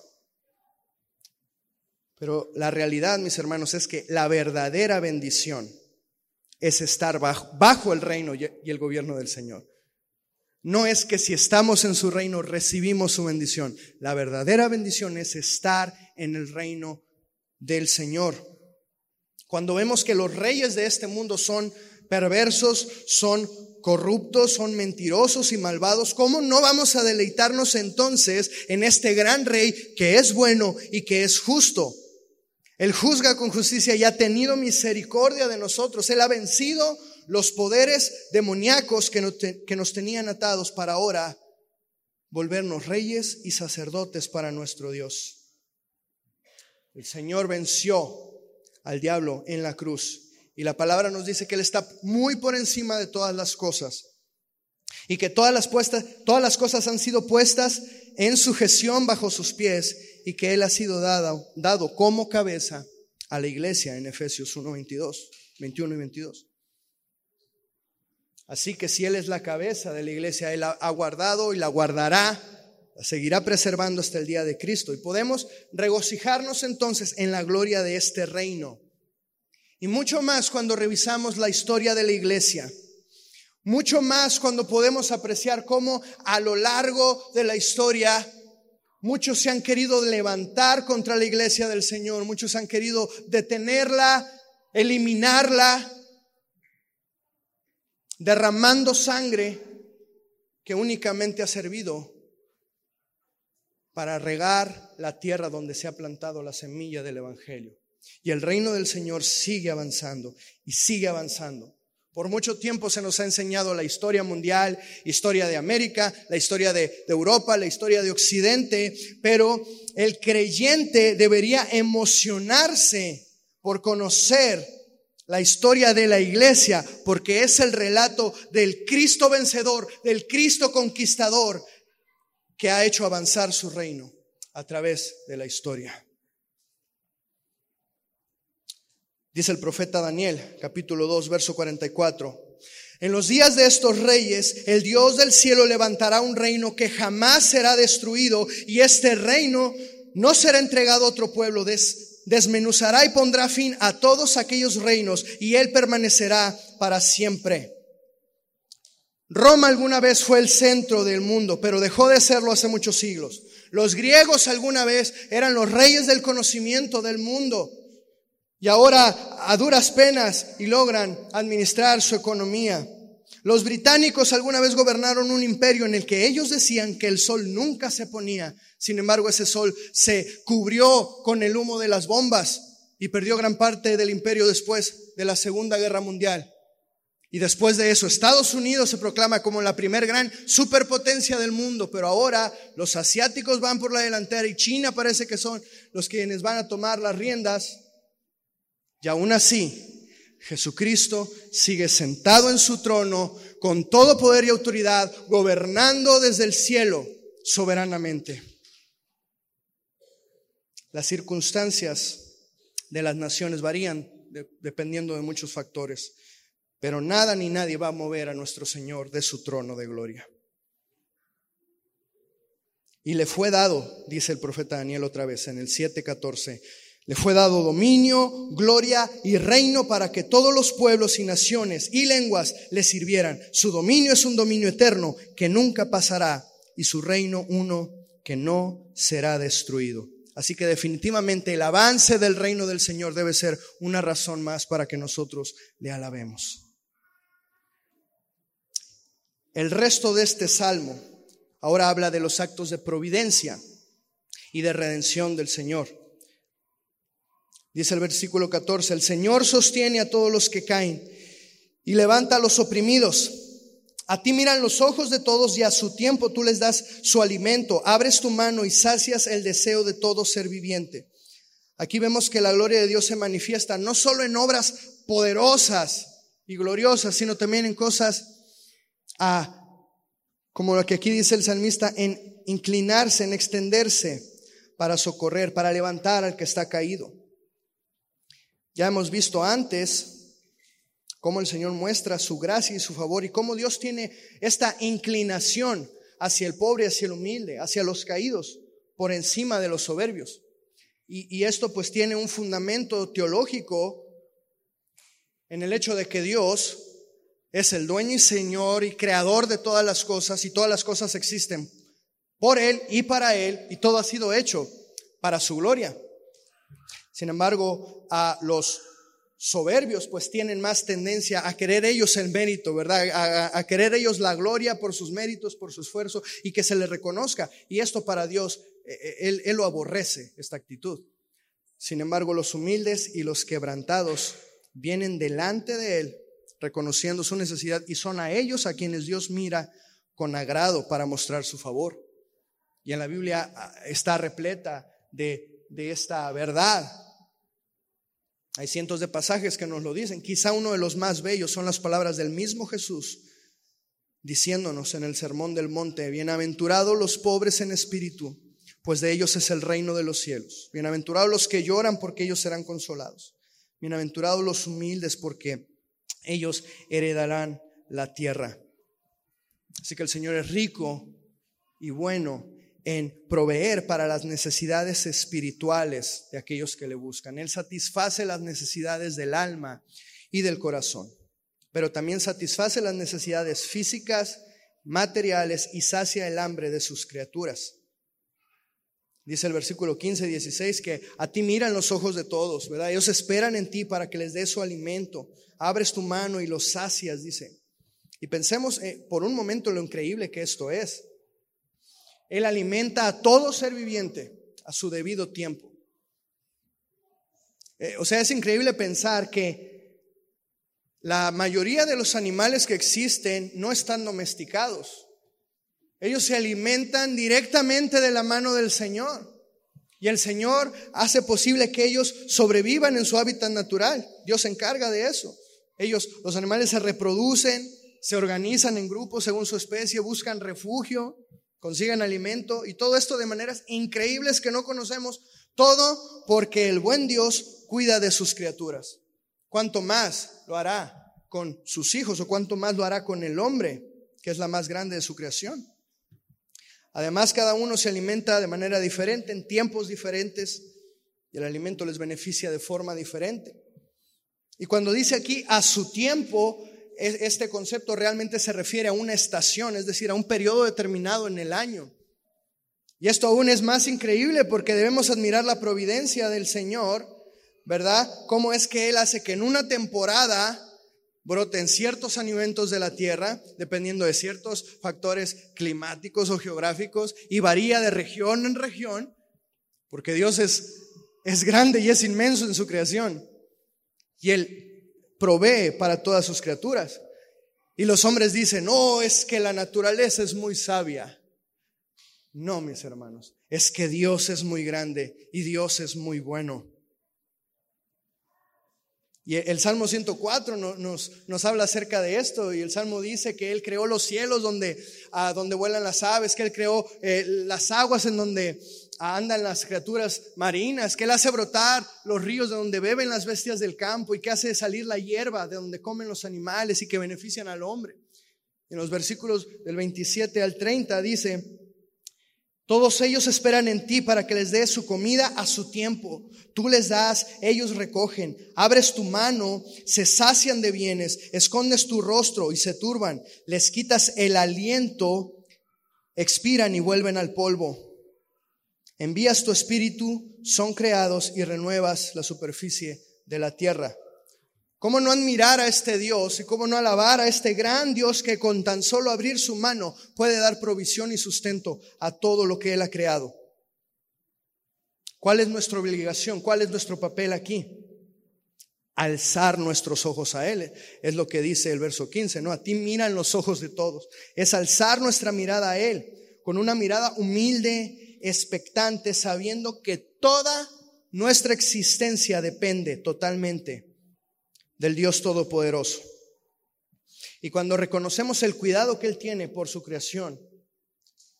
Pero la realidad, mis hermanos, es que la verdadera bendición es estar bajo, el reino y el gobierno del Señor. No es que si estamos en su reino recibimos su bendición. La verdadera bendición es estar en el reino del Señor. Cuando vemos que los reyes de este mundo son perversos, son corruptos, son mentirosos y malvados, ¿cómo no vamos a deleitarnos entonces en este gran rey que es bueno y que es justo? Él juzga con justicia y ha tenido misericordia de nosotros. Él ha vencido los poderes demoníacos que nos, tenían atados para ahora volvernos reyes y sacerdotes para nuestro Dios. El Señor venció al diablo en la cruz y la palabra nos dice que Él está muy por encima de todas las cosas y que todas las, puestas, todas las cosas han sido puestas en sujeción bajo sus pies y que Él ha sido dado, dado como cabeza a la iglesia en Efesios 1, 22, 21 y 22. Así que si Él es la cabeza de la iglesia, Él ha guardado y la guardará la seguirá preservando hasta el día de Cristo. Y podemos regocijarnos entonces en la gloria de este reino. Y mucho más cuando revisamos la historia de la iglesia. Mucho más cuando podemos apreciar cómo a lo largo de la historia muchos se han querido levantar contra la iglesia del Señor, muchos han querido detenerla, eliminarla, derramando sangre que únicamente ha servido para regar la tierra donde se ha plantado la semilla del Evangelio. Y el reino del Señor sigue avanzando y sigue avanzando. Por mucho tiempo se nos ha enseñado la historia mundial, historia de América, la historia de, Europa, la historia de Occidente, pero el creyente debería emocionarse por conocer la historia de la iglesia, porque es el relato del Cristo vencedor, del Cristo conquistador, que ha hecho avanzar su reino a través de la historia. Dice el profeta Daniel, capítulo 2, verso 44. En los días de estos reyes, el Dios del cielo levantará un reino que jamás será destruido y este reino no será entregado a otro pueblo. Desmenuzará y pondrá fin a todos aquellos reinos y él permanecerá para siempre. Roma alguna vez fue el centro del mundo, pero dejó de serlo hace muchos siglos. Los griegos alguna vez eran los reyes del conocimiento del mundo. Y ahora a duras penas y logran administrar su economía. Los británicos alguna vez gobernaron un imperio en el que ellos decían que el sol nunca se ponía. Sin embargo, ese sol se cubrió con el humo de las bombas y perdió gran parte del imperio después de la Segunda Guerra Mundial. Y después de eso, Estados Unidos se proclama como la primer gran superpotencia del mundo, pero ahora los asiáticos van por la delantera y China parece que son los quienes van a tomar las riendas y aún así, Jesucristo sigue sentado en su trono con todo poder y autoridad, gobernando desde el cielo soberanamente. Las circunstancias de las naciones varían dependiendo de muchos factores, pero nada ni nadie va a mover a nuestro Señor de su trono de gloria. Y le fue dado, dice el profeta Daniel otra vez en el 7:14, le fue dado dominio, gloria y reino para que todos los pueblos y naciones y lenguas le sirvieran. Su dominio es un dominio eterno que nunca pasará y su reino uno que no será destruido. Así que definitivamente el avance del reino del Señor debe ser una razón más para que nosotros le alabemos. El resto de este salmo ahora habla de los actos de providencia y de redención del Señor. Dice el versículo 14, el Señor sostiene a todos los que caen y levanta a los oprimidos. A ti miran los ojos de todos y a su tiempo tú les das su alimento. Abres tu mano y sacias el deseo de todo ser viviente. Aquí vemos que la gloria de Dios se manifiesta no solo en obras poderosas y gloriosas, sino también en cosas ah, como lo que aquí dice el salmista, en inclinarse, en extenderse para socorrer, para levantar al que está caído. Ya hemos visto antes cómo el Señor muestra su gracia y su favor y cómo Dios tiene esta inclinación hacia el pobre, hacia el humilde, hacia los caídos, por encima de los soberbios. Y, esto pues tiene un fundamento teológico en el hecho de que Dios es el dueño y Señor y creador de todas las cosas y todas las cosas existen por Él y para Él y todo ha sido hecho para su gloria. Sin embargo, a los soberbios pues tienen más tendencia a querer ellos el mérito, ¿verdad? A, querer ellos la gloria por sus méritos, por su esfuerzo y que se les reconozca. Y esto para Dios, eh, eh, él, él lo aborrece, esta actitud. Sin embargo, los humildes y los quebrantados vienen delante de Él reconociendo su necesidad y son a ellos a quienes Dios mira con agrado para mostrar su favor. Y en la Biblia está repleta de, de esta verdad. Hay cientos de pasajes que nos lo dicen. Quizá uno de los más bellos son las palabras del mismo Jesús diciéndonos en el Sermón del Monte, bienaventurados los pobres en espíritu, pues de ellos es el reino de los cielos. Bienaventurados los que lloran, porque ellos serán consolados. Bienaventurados los humildes, porque ellos heredarán la tierra. Así que el Señor es rico y bueno en proveer para las necesidades espirituales de aquellos que le buscan. Él satisface las necesidades del alma y del corazón, pero también satisface las necesidades físicas, materiales y sacia el hambre de sus criaturas. Dice el versículo 15 y 16 que a ti miran los ojos de todos, ¿verdad? Ellos esperan en ti para que les des su alimento. Abres tu mano y los sacias, dice. Y pensemos eh, por un momento lo increíble que esto es. Él alimenta a todo ser viviente a su debido tiempo. Eh, o sea, es increíble pensar que la mayoría de los animales que existen no están domesticados. Ellos se alimentan directamente de la mano del Señor. Y el Señor hace posible que ellos sobrevivan en su hábitat natural. Dios se encarga de eso. Ellos, los animales se reproducen, se organizan en grupos según su especie, buscan refugio, consiguen alimento y todo esto de maneras increíbles que no conocemos. Todo porque el buen Dios cuida de sus criaturas. ¿Cuánto más lo hará con sus hijos o cuánto más lo hará con el hombre, que es la más grande de su creación? Además, cada uno se alimenta de manera diferente, en tiempos diferentes, y el alimento les beneficia de forma diferente. Y cuando dice aquí a su tiempo, este concepto realmente se refiere a una estación, es decir, a un periodo determinado en el año. Y esto aún es más increíble porque debemos admirar la providencia del Señor, ¿verdad? Cómo es que Él hace que en una temporada broten ciertos alimentos de la tierra, dependiendo de ciertos factores climáticos o geográficos, y varía de región en región, porque Dios es, es grande y es inmenso en su creación. Y Él provee para todas sus criaturas. Y los hombres dicen, no, es que la naturaleza es muy sabia. No, mis hermanos, es que Dios es muy grande y Dios es muy bueno. Y el Salmo 104 nos, nos, habla acerca de esto y el Salmo dice que Él creó los cielos donde, donde vuelan las aves, que Él creó eh, las aguas en donde andan las criaturas marinas, que Él hace brotar los ríos de donde beben las bestias del campo y que hace salir la hierba de donde comen los animales y que benefician al hombre. En los versículos del 27 al 30 dice, todos ellos esperan en ti para que les des su comida a su tiempo. Tú les das, ellos recogen. Abres tu mano, se sacian de bienes, escondes tu rostro y se turban. Les quitas el aliento, expiran y vuelven al polvo. Envías tu espíritu, son creados y renuevas la superficie de la tierra. ¿Cómo no admirar a este Dios y cómo no alabar a este gran Dios que con tan solo abrir su mano puede dar provisión y sustento a todo lo que Él ha creado? ¿Cuál es nuestra obligación? ¿Cuál es nuestro papel aquí? Alzar nuestros ojos a Él. Es lo que dice el verso 15, ¿no? A ti miran los ojos de todos. Es alzar nuestra mirada a Él con una mirada humilde, expectante, sabiendo que toda nuestra existencia depende totalmente del Dios Todopoderoso. Y cuando reconocemos el cuidado que Él tiene por su creación,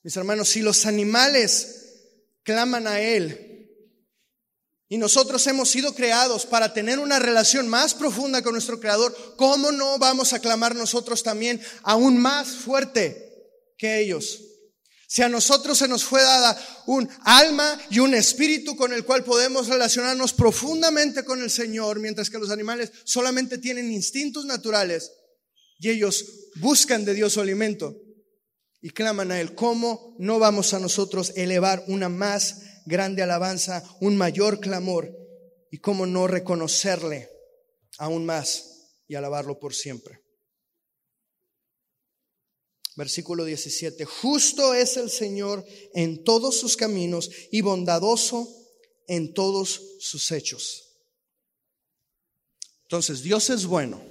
mis hermanos, si los animales claman a Él y nosotros hemos sido creados para tener una relación más profunda con nuestro Creador, ¿cómo no vamos a clamar nosotros también aún más fuerte que ellos? Si a nosotros se nos fue dada un alma y un espíritu con el cual podemos relacionarnos profundamente con el Señor, mientras que los animales solamente tienen instintos naturales y ellos buscan de Dios su alimento y claman a Él, ¿cómo no vamos a nosotros elevar una más grande alabanza, un mayor clamor y cómo no reconocerle aún más y alabarlo por siempre? Versículo 17, justo es el Señor en todos sus caminos y bondadoso en todos sus hechos. Entonces, Dios es bueno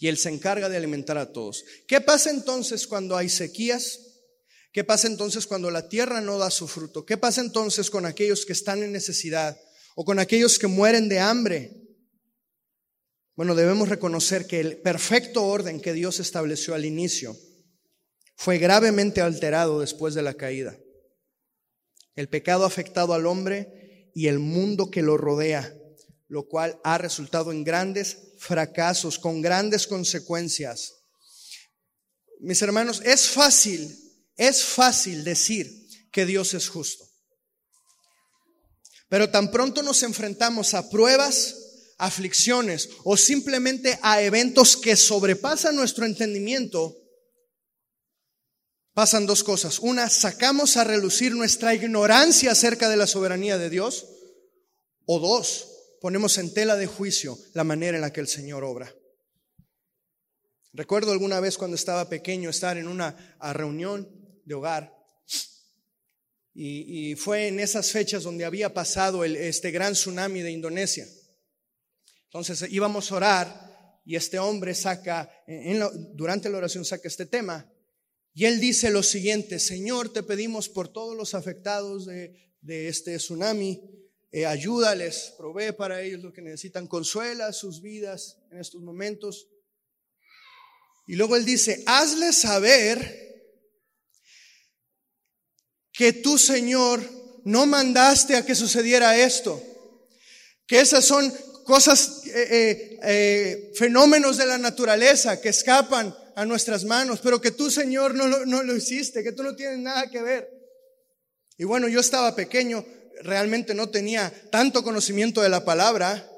y Él se encarga de alimentar a todos. ¿Qué pasa entonces cuando hay sequías? ¿Qué pasa entonces cuando la tierra no da su fruto? ¿Qué pasa entonces con aquellos que están en necesidad o con aquellos que mueren de hambre? Bueno, debemos reconocer que el perfecto orden que Dios estableció al inicio fue gravemente alterado después de la caída. El pecado ha afectado al hombre y el mundo que lo rodea, lo cual ha resultado en grandes fracasos, con grandes consecuencias. Mis hermanos, es fácil, es fácil decir que Dios es justo. Pero tan pronto nos enfrentamos a pruebas, aflicciones o simplemente a eventos que sobrepasan nuestro entendimiento, pasan dos cosas. Una, sacamos a relucir nuestra ignorancia acerca de la soberanía de Dios. O dos, ponemos en tela de juicio la manera en la que el Señor obra. Recuerdo alguna vez cuando estaba pequeño estar en una reunión de hogar y, fue en esas fechas donde había pasado este gran tsunami de Indonesia. Entonces íbamos a orar y este hombre saca, durante la oración saca este tema y él dice lo siguiente, Señor, te pedimos por todos los afectados de, este tsunami, eh, ayúdales, provee para ellos lo que necesitan, consuela sus vidas en estos momentos. Y luego él dice, hazle saber que tú, Señor, no mandaste a que sucediera esto, que esas son cosas, eh, eh, eh, fenómenos de la naturaleza que escapan a nuestras manos, pero que tú, Señor, no, no lo hiciste, que tú no tienes nada que ver. Y bueno, yo estaba pequeño, realmente no tenía tanto conocimiento de la palabra,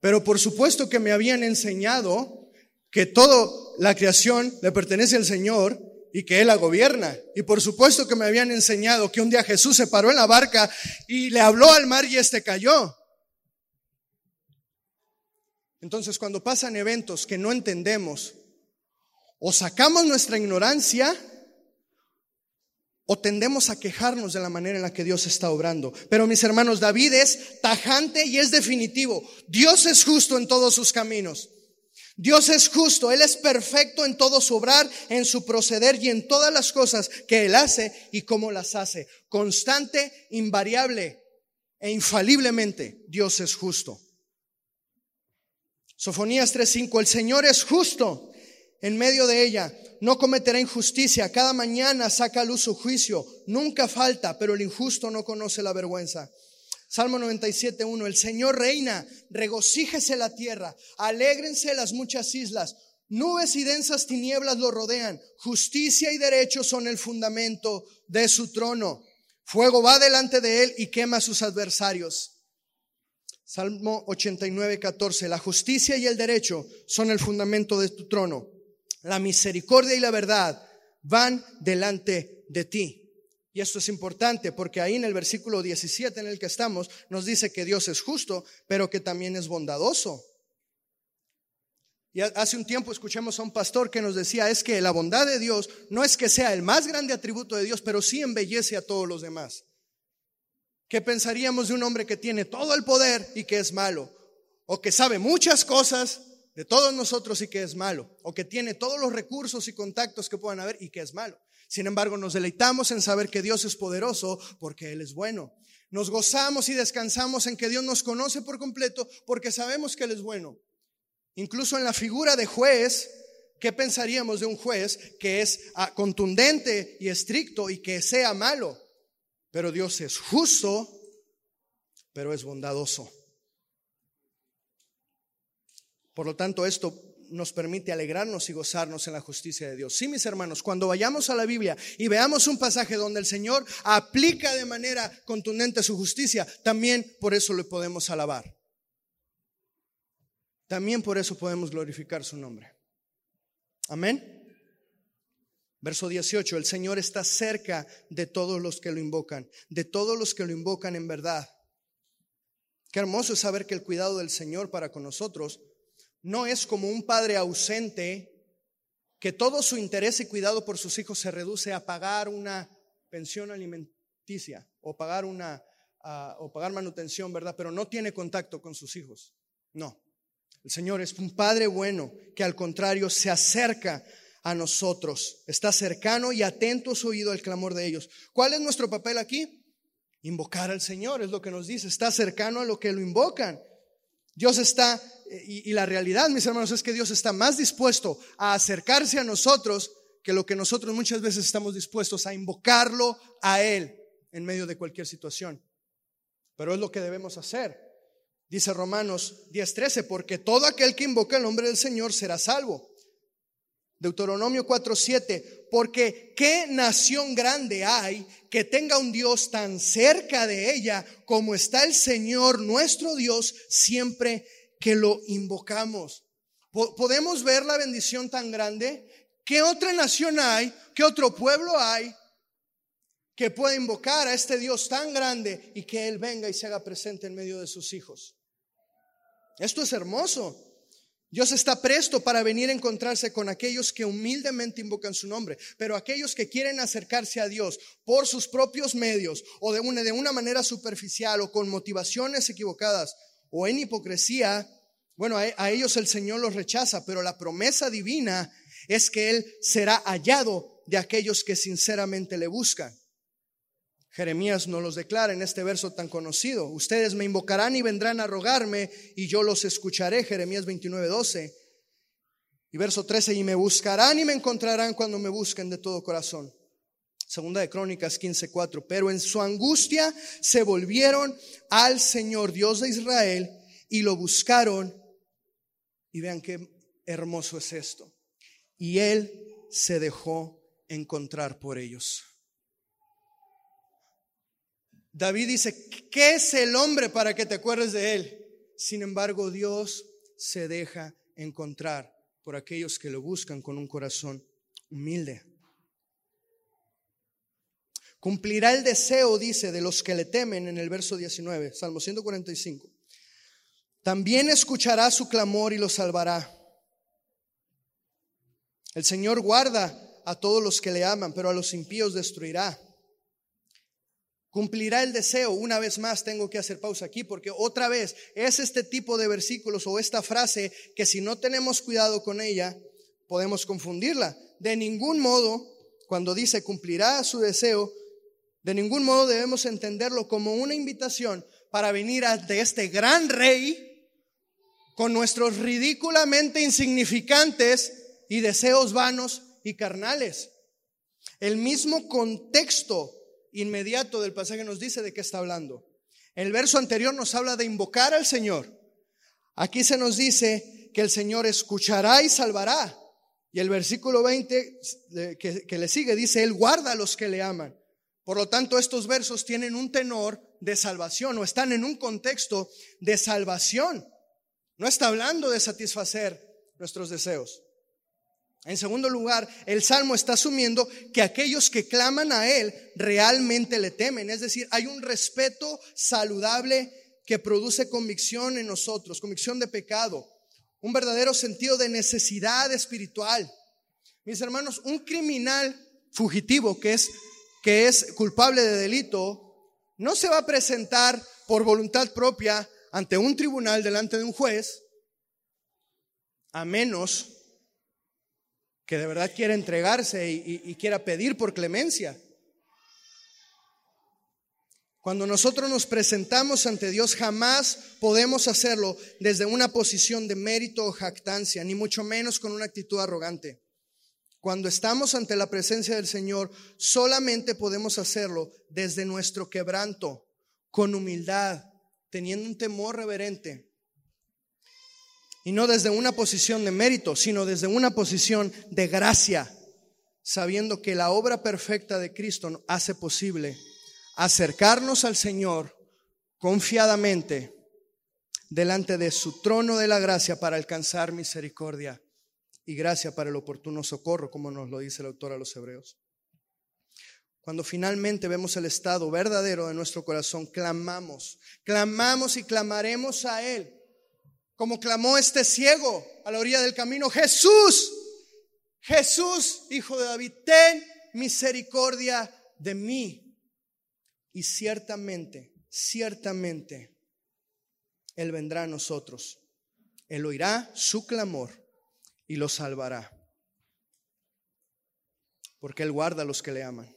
pero por supuesto que me habían enseñado que toda la creación le pertenece al Señor y que Él la gobierna. Y por supuesto que me habían enseñado que un día Jesús se paró en la barca y le habló al mar y éste cayó. Entonces, cuando pasan eventos que no entendemos, o sacamos nuestra ignorancia, o tendemos a quejarnos de la manera en la que Dios está obrando. Pero mis hermanos, David es tajante y es definitivo. Dios es justo en todos sus caminos. Dios es justo, Él es perfecto en todo su obrar, en su proceder y en todas las cosas que Él hace y cómo las hace. Constante, invariable e infaliblemente Dios es justo. Sofonías 3:5, el Señor es justo en medio de ella, no cometerá injusticia, cada mañana saca a luz su juicio, nunca falta, pero el injusto no conoce la vergüenza. Salmo 97.1, el Señor reina, regocíjese la tierra, alégrense las muchas islas, nubes y densas tinieblas lo rodean, justicia y derecho son el fundamento de su trono. Fuego va delante de él y quema a sus adversarios. Salmo 89, 14. La justicia y el derecho son el fundamento de tu trono. La misericordia y la verdad van delante de ti. Y esto es importante porque ahí en el versículo 17 en el que estamos nos dice que Dios es justo, pero que también es bondadoso. Y hace un tiempo escuchamos a un pastor que nos decía, es que la bondad de Dios no es que sea el más grande atributo de Dios, pero sí embellece a todos los demás. ¿Qué pensaríamos de un hombre que tiene todo el poder y que es malo? O que sabe muchas cosas de todos nosotros y que es malo. O que tiene todos los recursos y contactos que puedan haber y que es malo. Sin embargo, nos deleitamos en saber que Dios es poderoso porque Él es bueno. Nos gozamos y descansamos en que Dios nos conoce por completo porque sabemos que Él es bueno. Incluso en la figura de juez, ¿qué pensaríamos de un juez que es ah, contundente y estricto y que sea malo? Pero Dios es justo, pero es bondadoso. Por lo tanto, esto nos permite alegrarnos y gozarnos en la justicia de Dios. Sí, mis hermanos, cuando vayamos a la Biblia y veamos un pasaje donde el Señor aplica de manera contundente su justicia, también por eso le podemos alabar. También por eso podemos glorificar su nombre. Amén. Verso 18, el Señor está cerca de todos los que lo invocan, de todos los que lo invocan en verdad. Qué hermoso es saber que el cuidado del Señor para con nosotros no es como un padre ausente que todo su interés y cuidado por sus hijos se reduce a pagar una pensión alimenticia o pagar una o pagar manutención, ¿verdad? Pero no tiene contacto con sus hijos. No. El Señor es un padre bueno que al contrario se acerca a nosotros. Está cercano y atento su oído al clamor de ellos. ¿Cuál es nuestro papel aquí? Invocar al Señor, es lo que nos dice. Está cercano a lo que lo invocan. Dios está, y, y, la realidad, mis hermanos, es que Dios está más dispuesto a acercarse a nosotros que lo que nosotros muchas veces estamos dispuestos a invocarlo a Él en medio de cualquier situación. Pero es lo que debemos hacer. Dice Romanos 10:13, porque todo aquel que invoca el nombre del Señor será salvo. Deuteronomio 4:7, porque ¿qué nación grande hay que tenga un Dios tan cerca de ella como está el Señor nuestro Dios siempre que lo invocamos? ¿Podemos ver la bendición tan grande? ¿Qué otra nación hay? ¿Qué otro pueblo hay que pueda invocar a este Dios tan grande y que Él venga y se haga presente en medio de sus hijos? Esto es hermoso. Dios está presto para venir a encontrarse con aquellos que humildemente invocan su nombre, pero aquellos que quieren acercarse a Dios por sus propios medios o de una, de una manera superficial o con motivaciones equivocadas o en hipocresía, bueno, a, a ellos el Señor los rechaza, pero la promesa divina es que Él será hallado de aquellos que sinceramente le buscan. Jeremías nos los declara en este verso tan conocido. Ustedes me invocarán y vendrán a rogarme y yo los escucharé. Jeremías 29, 12. Y verso 13, y me buscarán y me encontrarán cuando me busquen de todo corazón. Segunda de Crónicas 15, 4. Pero en su angustia se volvieron al Señor Dios de Israel y lo buscaron. Y vean qué hermoso es esto. Y él se dejó encontrar por ellos. David dice, ¿qué es el hombre para que te acuerdes de él? Sin embargo, Dios se deja encontrar por aquellos que lo buscan con un corazón humilde. Cumplirá el deseo, dice, de los que le temen en el verso 19, Salmo 145. También escuchará su clamor y lo salvará. El Señor guarda a todos los que le aman, pero a los impíos destruirá. Cumplirá el deseo. Una vez más tengo que hacer pausa aquí porque otra vez es este tipo de versículos o esta frase que si no tenemos cuidado con ella podemos confundirla. De ningún modo, cuando dice cumplirá su deseo, de ningún modo debemos entenderlo como una invitación para venir ante este gran rey con nuestros ridículamente insignificantes y deseos vanos y carnales. El mismo contexto inmediato del pasaje nos dice de qué está hablando. El verso anterior nos habla de invocar al Señor. Aquí se nos dice que el Señor escuchará y salvará. Y el versículo 20 que, que le sigue dice, Él guarda a los que le aman. Por lo tanto, estos versos tienen un tenor de salvación o están en un contexto de salvación. No está hablando de satisfacer nuestros deseos. En segundo lugar, el Salmo está asumiendo que aquellos que claman a Él realmente le temen. Es decir, hay un respeto saludable que produce convicción en nosotros, convicción de pecado, un verdadero sentido de necesidad espiritual. Mis hermanos, un criminal fugitivo que es, que es culpable de delito no se va a presentar por voluntad propia ante un tribunal delante de un juez, a menos que de verdad quiera entregarse y, quiera pedir por clemencia. Cuando nosotros nos presentamos ante Dios, jamás podemos hacerlo desde una posición de mérito o jactancia, ni mucho menos con una actitud arrogante. Cuando estamos ante la presencia del Señor, solamente podemos hacerlo desde nuestro quebranto, con humildad, teniendo un temor reverente y no desde una posición de mérito, sino desde una posición de gracia, sabiendo que la obra perfecta de Cristo hace posible acercarnos al Señor confiadamente delante de su trono de la gracia para alcanzar misericordia y gracia para el oportuno socorro, como nos lo dice el autor a los Hebreos. Cuando finalmente vemos el estado verdadero de nuestro corazón, clamamos, clamamos y clamaremos a Él como clamó este ciego a la orilla del camino, Jesús, Jesús, hijo de David, ten misericordia de mí. Y ciertamente, ciertamente, Él vendrá a nosotros. Él oirá su clamor y lo salvará. Porque Él guarda a los que le aman.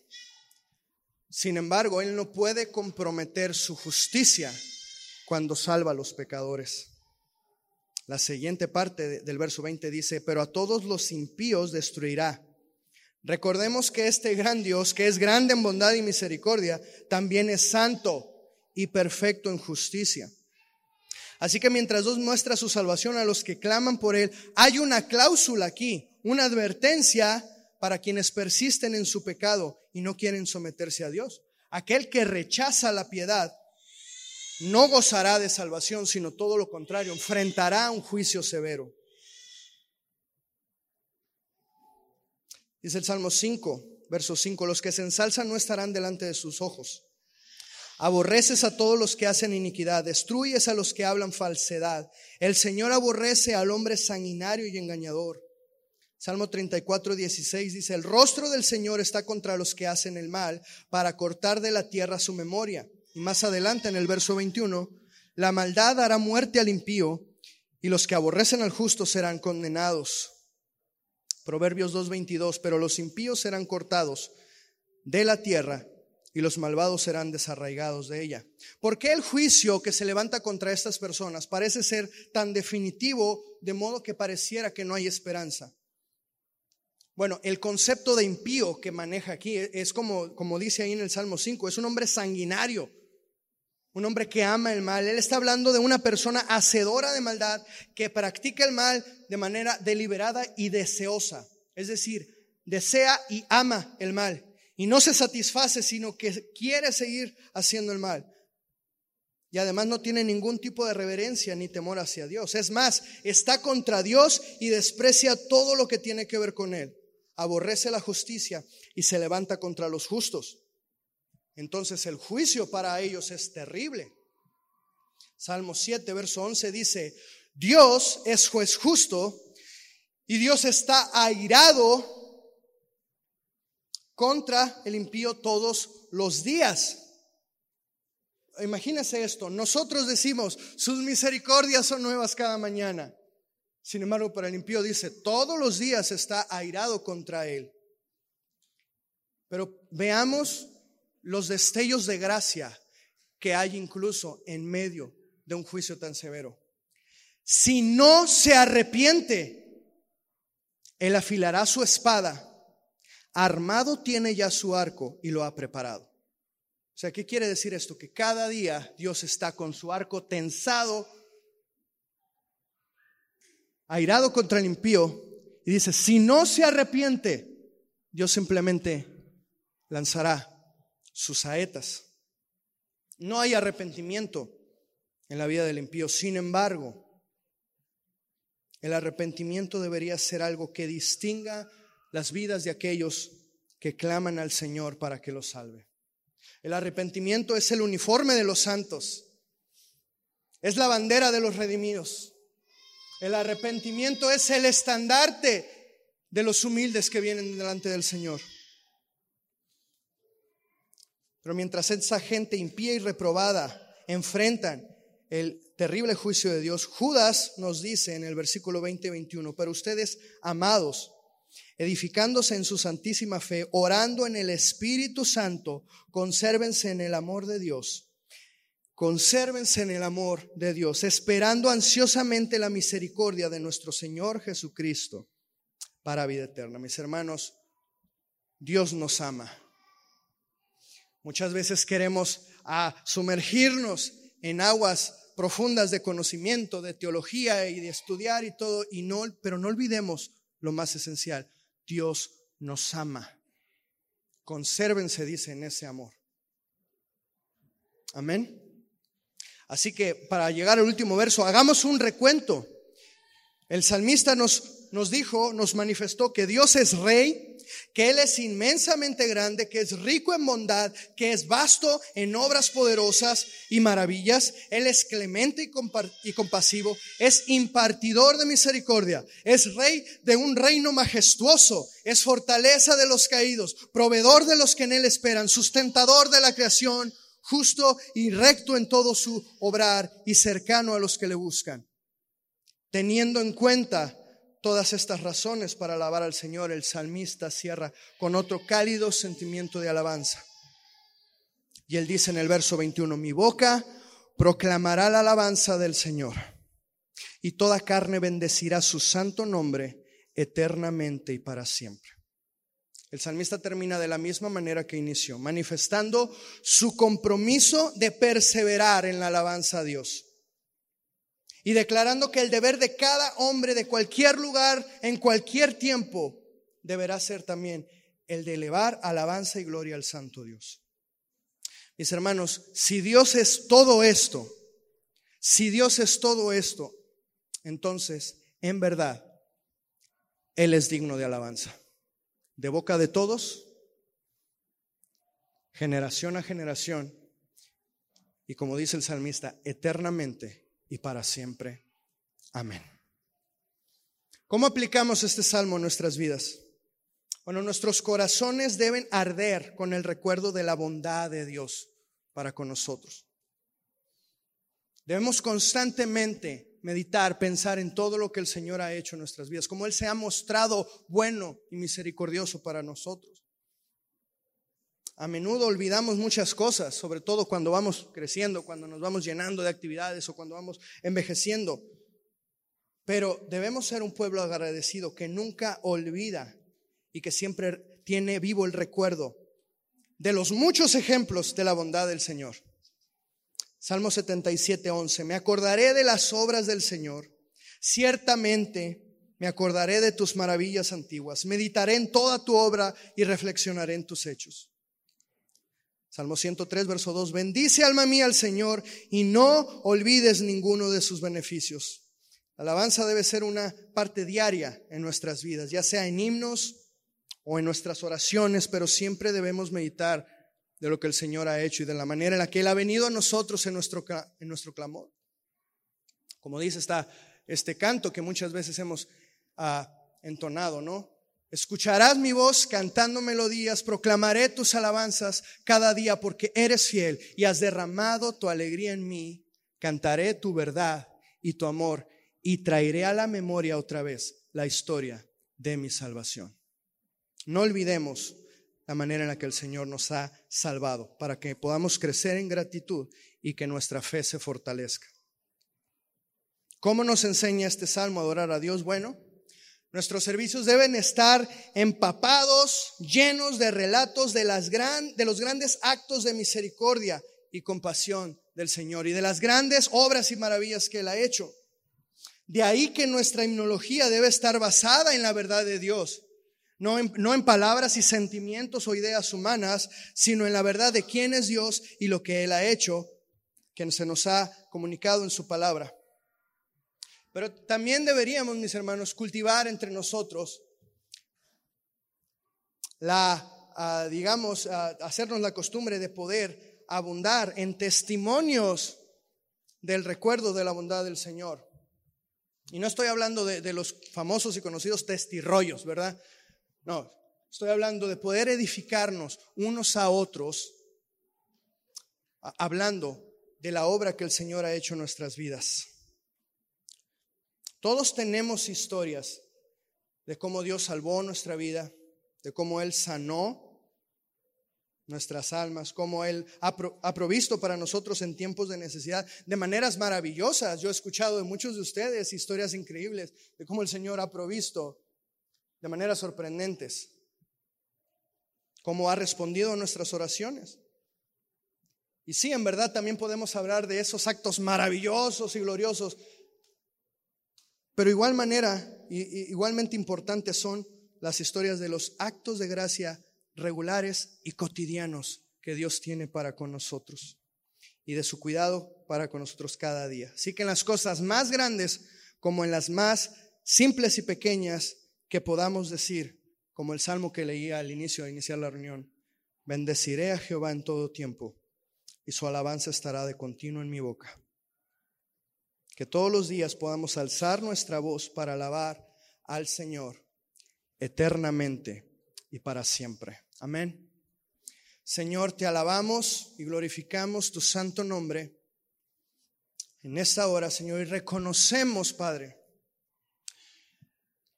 Sin embargo, Él no puede comprometer su justicia cuando salva a los pecadores. La siguiente parte del verso 20 dice, pero a todos los impíos destruirá. Recordemos que este gran Dios, que es grande en bondad y misericordia, también es santo y perfecto en justicia. Así que mientras Dios muestra su salvación a los que claman por Él, hay una cláusula aquí, una advertencia para quienes persisten en su pecado y no quieren someterse a Dios. Aquel que rechaza la piedad no gozará de salvación, sino todo lo contrario, enfrentará un juicio severo. Dice el Salmo 5, verso 5, los que se ensalzan no estarán delante de sus ojos. Aborreces a todos los que hacen iniquidad, destruyes a los que hablan falsedad. El Señor aborrece al hombre sanguinario y engañador. Salmo 34, 16 dice, el rostro del Señor está contra los que hacen el mal para cortar de la tierra su memoria. Y más adelante en el verso 21, la maldad hará muerte al impío y los que aborrecen al justo serán condenados. Proverbios 2.22, pero los impíos serán cortados de la tierra y los malvados serán desarraigados de ella. ¿Por qué el juicio que se levanta contra estas personas parece ser tan definitivo de modo que pareciera que no hay esperanza? Bueno, el concepto de impío que maneja aquí es como, como dice ahí en el Salmo 5, es un hombre sanguinario, un hombre que ama el mal. Él está hablando de una persona hacedora de maldad que practica el mal de manera deliberada y deseosa. Es decir, desea y ama el mal y no se satisface, sino que quiere seguir haciendo el mal. Y además no tiene ningún tipo de reverencia ni temor hacia Dios. Es más, está contra Dios y desprecia todo lo que tiene que ver con Él. Aborrece la justicia y se levanta contra los justos. Entonces el juicio para ellos es terrible. Salmo 7, verso 11 dice, Dios es juez justo y Dios está airado contra el impío todos los días. Imagínense esto, nosotros decimos, sus misericordias son nuevas cada mañana. Sin embargo, para el impío dice, todos los días está airado contra él. Pero veamos los destellos de gracia que hay incluso en medio de un juicio tan severo. Si no se arrepiente, él afilará su espada armado tiene ya su arco y lo ha preparado. O sea, ¿qué quiere decir esto? Que cada día Dios está con su arco tensado, airado contra el impío, y dice, si no se arrepiente, Dios simplemente lanzará sus saetas. No hay arrepentimiento en la vida del impío. Sin embargo, el arrepentimiento debería ser algo que distinga las vidas de aquellos que claman al Señor para que los salve. El arrepentimiento es el uniforme de los santos. Es la bandera de los redimidos. El arrepentimiento es el estandarte de los humildes que vienen delante del Señor. Pero mientras esa gente impía y reprobada enfrentan el terrible juicio de Dios, Judas nos dice en el versículo 20 y 21, pero ustedes, amados, edificándose en su santísima fe, orando en el Espíritu Santo, consérvense en el amor de Dios. Consérvense en el amor de Dios, esperando ansiosamente la misericordia de nuestro Señor Jesucristo para vida eterna. Mis hermanos, Dios nos ama. Muchas veces queremos sumergirnos en aguas profundas de conocimiento, de teología y de estudiar y todo, y no, pero no olvidemos lo más esencial. Dios nos ama. Consérvense, dice, en ese amor. Amén. Así que para llegar al último verso, hagamos un recuento. El salmista nos dijo, nos manifestó que Dios es rey, que Él es inmensamente grande, que es rico en bondad, que es vasto en obras poderosas y maravillas. Él es clemente y compasivo, es impartidor de misericordia, es rey de un reino majestuoso, es fortaleza de los caídos, proveedor de los que en Él esperan, sustentador de la creación, justo y recto en todo su obrar y cercano a los que le buscan. Teniendo en cuenta todas estas razones para alabar al Señor, el salmista cierra con otro cálido sentimiento de alabanza. Y él dice en el verso 21, mi boca proclamará la alabanza del Señor y toda carne bendecirá su santo nombre eternamente y para siempre. El salmista termina de la misma manera que inició, manifestando su compromiso de perseverar en la alabanza a Dios y declarando que el deber de cada hombre de cualquier lugar, en cualquier tiempo, deberá ser también el de elevar alabanza y gloria al Santo Dios. Mis hermanos, si Dios es todo esto, si Dios es todo esto, entonces, en verdad, Él es digno de alabanza. De boca de todos, generación a generación, y como dice el salmista, eternamente y para siempre. Amén. ¿Cómo aplicamos este salmo en nuestras vidas? Bueno, nuestros corazones deben arder con el recuerdo de la bondad de Dios para con nosotros. Debemos constantemente meditar, pensar en todo lo que el Señor ha hecho en nuestras vidas, como Él se ha mostrado bueno y misericordioso para nosotros. A menudo olvidamos muchas cosas, sobre todo cuando vamos creciendo, cuando nos vamos llenando de actividades o cuando vamos envejeciendo. Pero debemos ser un pueblo agradecido que nunca olvida y que siempre tiene vivo el recuerdo de los muchos ejemplos de la bondad del Señor. Salmo 77, 11. Me acordaré de las obras del Señor. Ciertamente me acordaré de tus maravillas antiguas. Meditaré en toda tu obra y reflexionaré en tus hechos. Salmo 103, verso 2. Bendice alma mía al Señor y no olvides ninguno de sus beneficios. alabanza debe ser una parte diaria en nuestras vidas, ya sea en himnos o en nuestras oraciones, pero siempre debemos meditar de lo que el Señor ha hecho y de la manera en la que Él ha venido a nosotros en nuestro, en nuestro clamor. Como dice está este canto que muchas veces hemos ah, entonado, ¿no? Escucharás mi voz cantando melodías, proclamaré tus alabanzas cada día porque eres fiel y has derramado tu alegría en mí. Cantaré tu verdad y tu amor y traeré a la memoria otra vez la historia de mi salvación. No olvidemos la manera en la que el Señor nos ha salvado para que podamos crecer en gratitud y que nuestra fe se fortalezca. ¿Cómo nos enseña este salmo a adorar a Dios? Bueno, nuestros servicios deben estar empapados, llenos de relatos de, las gran, de los grandes actos de misericordia y compasión del Señor y de las grandes obras y maravillas que Él ha hecho. De ahí que nuestra himnología debe estar basada en la verdad de Dios no en, palabras y sentimientos o ideas humanas, sino en la verdad de quién es Dios y lo que Él ha hecho, que se nos ha comunicado en su palabra. Pero también deberíamos, mis hermanos, cultivar entre nosotros la, ah, digamos, ah, hacernos la costumbre de poder abundar en testimonios del recuerdo de la bondad del Señor. Y no estoy hablando de, los famosos y conocidos testirrollos, ¿verdad? No, estoy hablando de poder edificarnos unos a otros, hablando de la obra que el Señor ha hecho en nuestras vidas. Todos tenemos historias de cómo Dios salvó nuestra vida, de cómo Él sanó nuestras almas, cómo Él ha provisto para nosotros en tiempos de necesidad de maneras maravillosas. Yo he escuchado de muchos de ustedes historias increíbles de cómo el Señor ha provisto de maneras sorprendentes. Cómo ha respondido a nuestras oraciones. Y sí, en verdad también podemos hablar de esos actos maravillosos y gloriosos. Pero igual manera, igualmente importantes son las historias de los actos de gracia regulares y cotidianos que Dios tiene para con nosotros y de su cuidado para con nosotros cada día. Así que en las cosas más grandes como en las más simples y pequeñas, que podamos decir, como el salmo que leía al inicio de iniciar la reunión, bendeciré a Jehová en todo tiempo y su alabanza estará de continuo en mi boca. Que todos los días podamos alzar nuestra voz para alabar al Señor eternamente y para siempre. Amén. Señor, te alabamos y glorificamos tu santo nombre en esta hora, Señor, y reconocemos, Padre,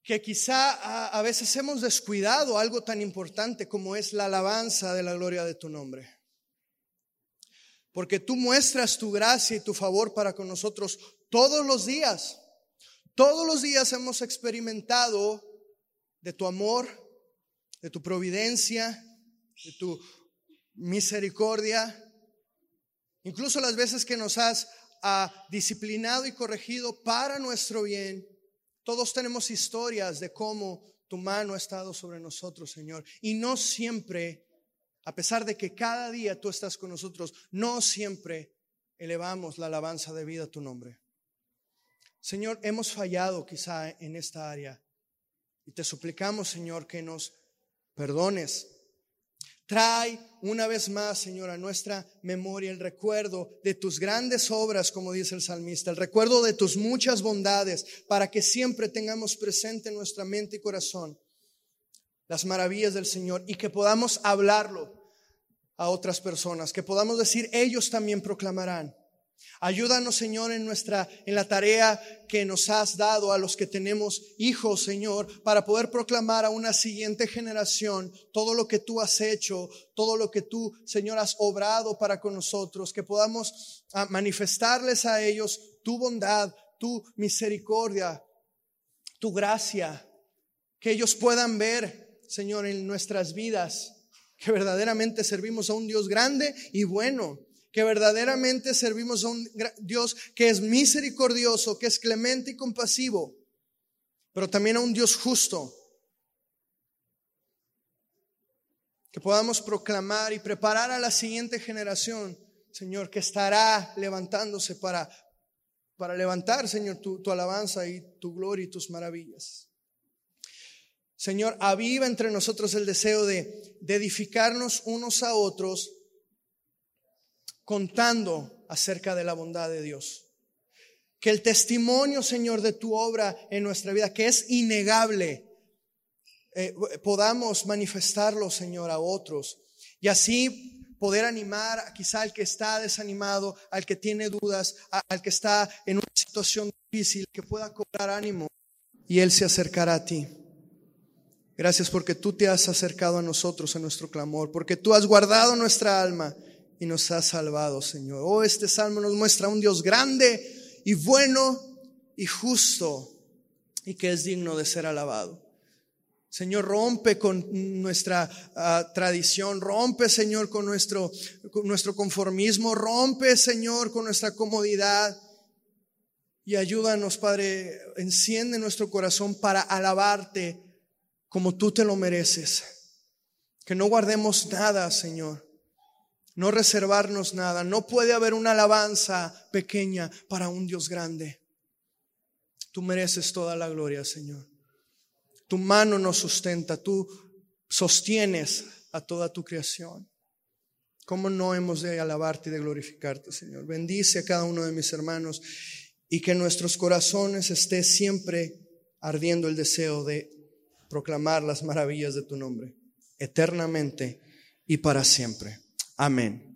que quizá a, veces hemos descuidado algo tan importante como es la alabanza de la gloria de tu nombre. Porque tú muestras tu gracia y tu favor para con nosotros todos los días. Todos los días hemos experimentado de tu amor, de tu providencia, de tu misericordia. Incluso las veces que nos has ah, disciplinado y corregido para nuestro bien. Todos tenemos historias de cómo tu mano ha estado sobre nosotros, Señor. Y no siempre, a pesar de que cada día tú estás con nosotros, no siempre elevamos la alabanza de vida a tu nombre. Señor, hemos fallado quizá en esta área y te suplicamos, Señor, que nos perdones. Trae una vez más, Señor, a nuestra memoria el recuerdo de tus grandes obras, como dice el salmista, el recuerdo de tus muchas bondades, para que siempre tengamos presente en nuestra mente y corazón las maravillas del Señor y que podamos hablarlo a otras personas, que podamos decir, ellos también proclamarán. Ayúdanos, Señor, en nuestra en la tarea que nos has dado a los que tenemos hijos, Señor, para poder proclamar a una siguiente generación todo lo que tú has hecho, todo lo que tú, Señor, has obrado para con nosotros, que podamos ah, manifestarles a ellos tu bondad, tu misericordia, tu gracia, que ellos puedan ver, Señor, en nuestras vidas que verdaderamente servimos a un Dios grande y bueno que verdaderamente servimos a un Dios que es misericordioso, que es clemente y compasivo, pero también a un Dios justo. Que podamos proclamar y preparar a la siguiente generación, Señor, que estará levantándose para, para levantar, Señor, tu, alabanza y tu gloria y tus maravillas. Señor, aviva entre nosotros el deseo de, de edificarnos unos a otros contando acerca de la bondad de Dios. Que el testimonio, Señor, de tu obra en nuestra vida, que es innegable, eh, podamos manifestarlo, Señor, a otros. Y así poder animar quizá al que está desanimado, al que tiene dudas, al que está en una situación difícil, que pueda cobrar ánimo y Él se acercará a ti. Gracias porque tú te has acercado a nosotros en nuestro clamor, porque tú has guardado nuestra alma y nos ha salvado, Señor. Oh, este salmo nos muestra un Dios grande y bueno y justo y que es digno de ser alabado. Señor, rompe con nuestra ah, tradición, rompe, Señor, con nuestro, con nuestro conformismo, rompe, Señor, con nuestra comodidad. Y ayúdanos, Padre, enciende nuestro corazón para alabarte como tú te lo mereces. Que no guardemos nada, Señor no reservarnos nada. No puede haber una alabanza pequeña para un Dios grande. Tú mereces toda la gloria, Señor. Tu mano nos sustenta, tú sostienes a toda tu creación. ¿Cómo no hemos de alabarte y de glorificarte, Señor? Bendice a cada uno de mis hermanos y que en nuestros corazones esté siempre ardiendo el deseo de proclamar las maravillas de tu nombre, eternamente y para siempre. Amén.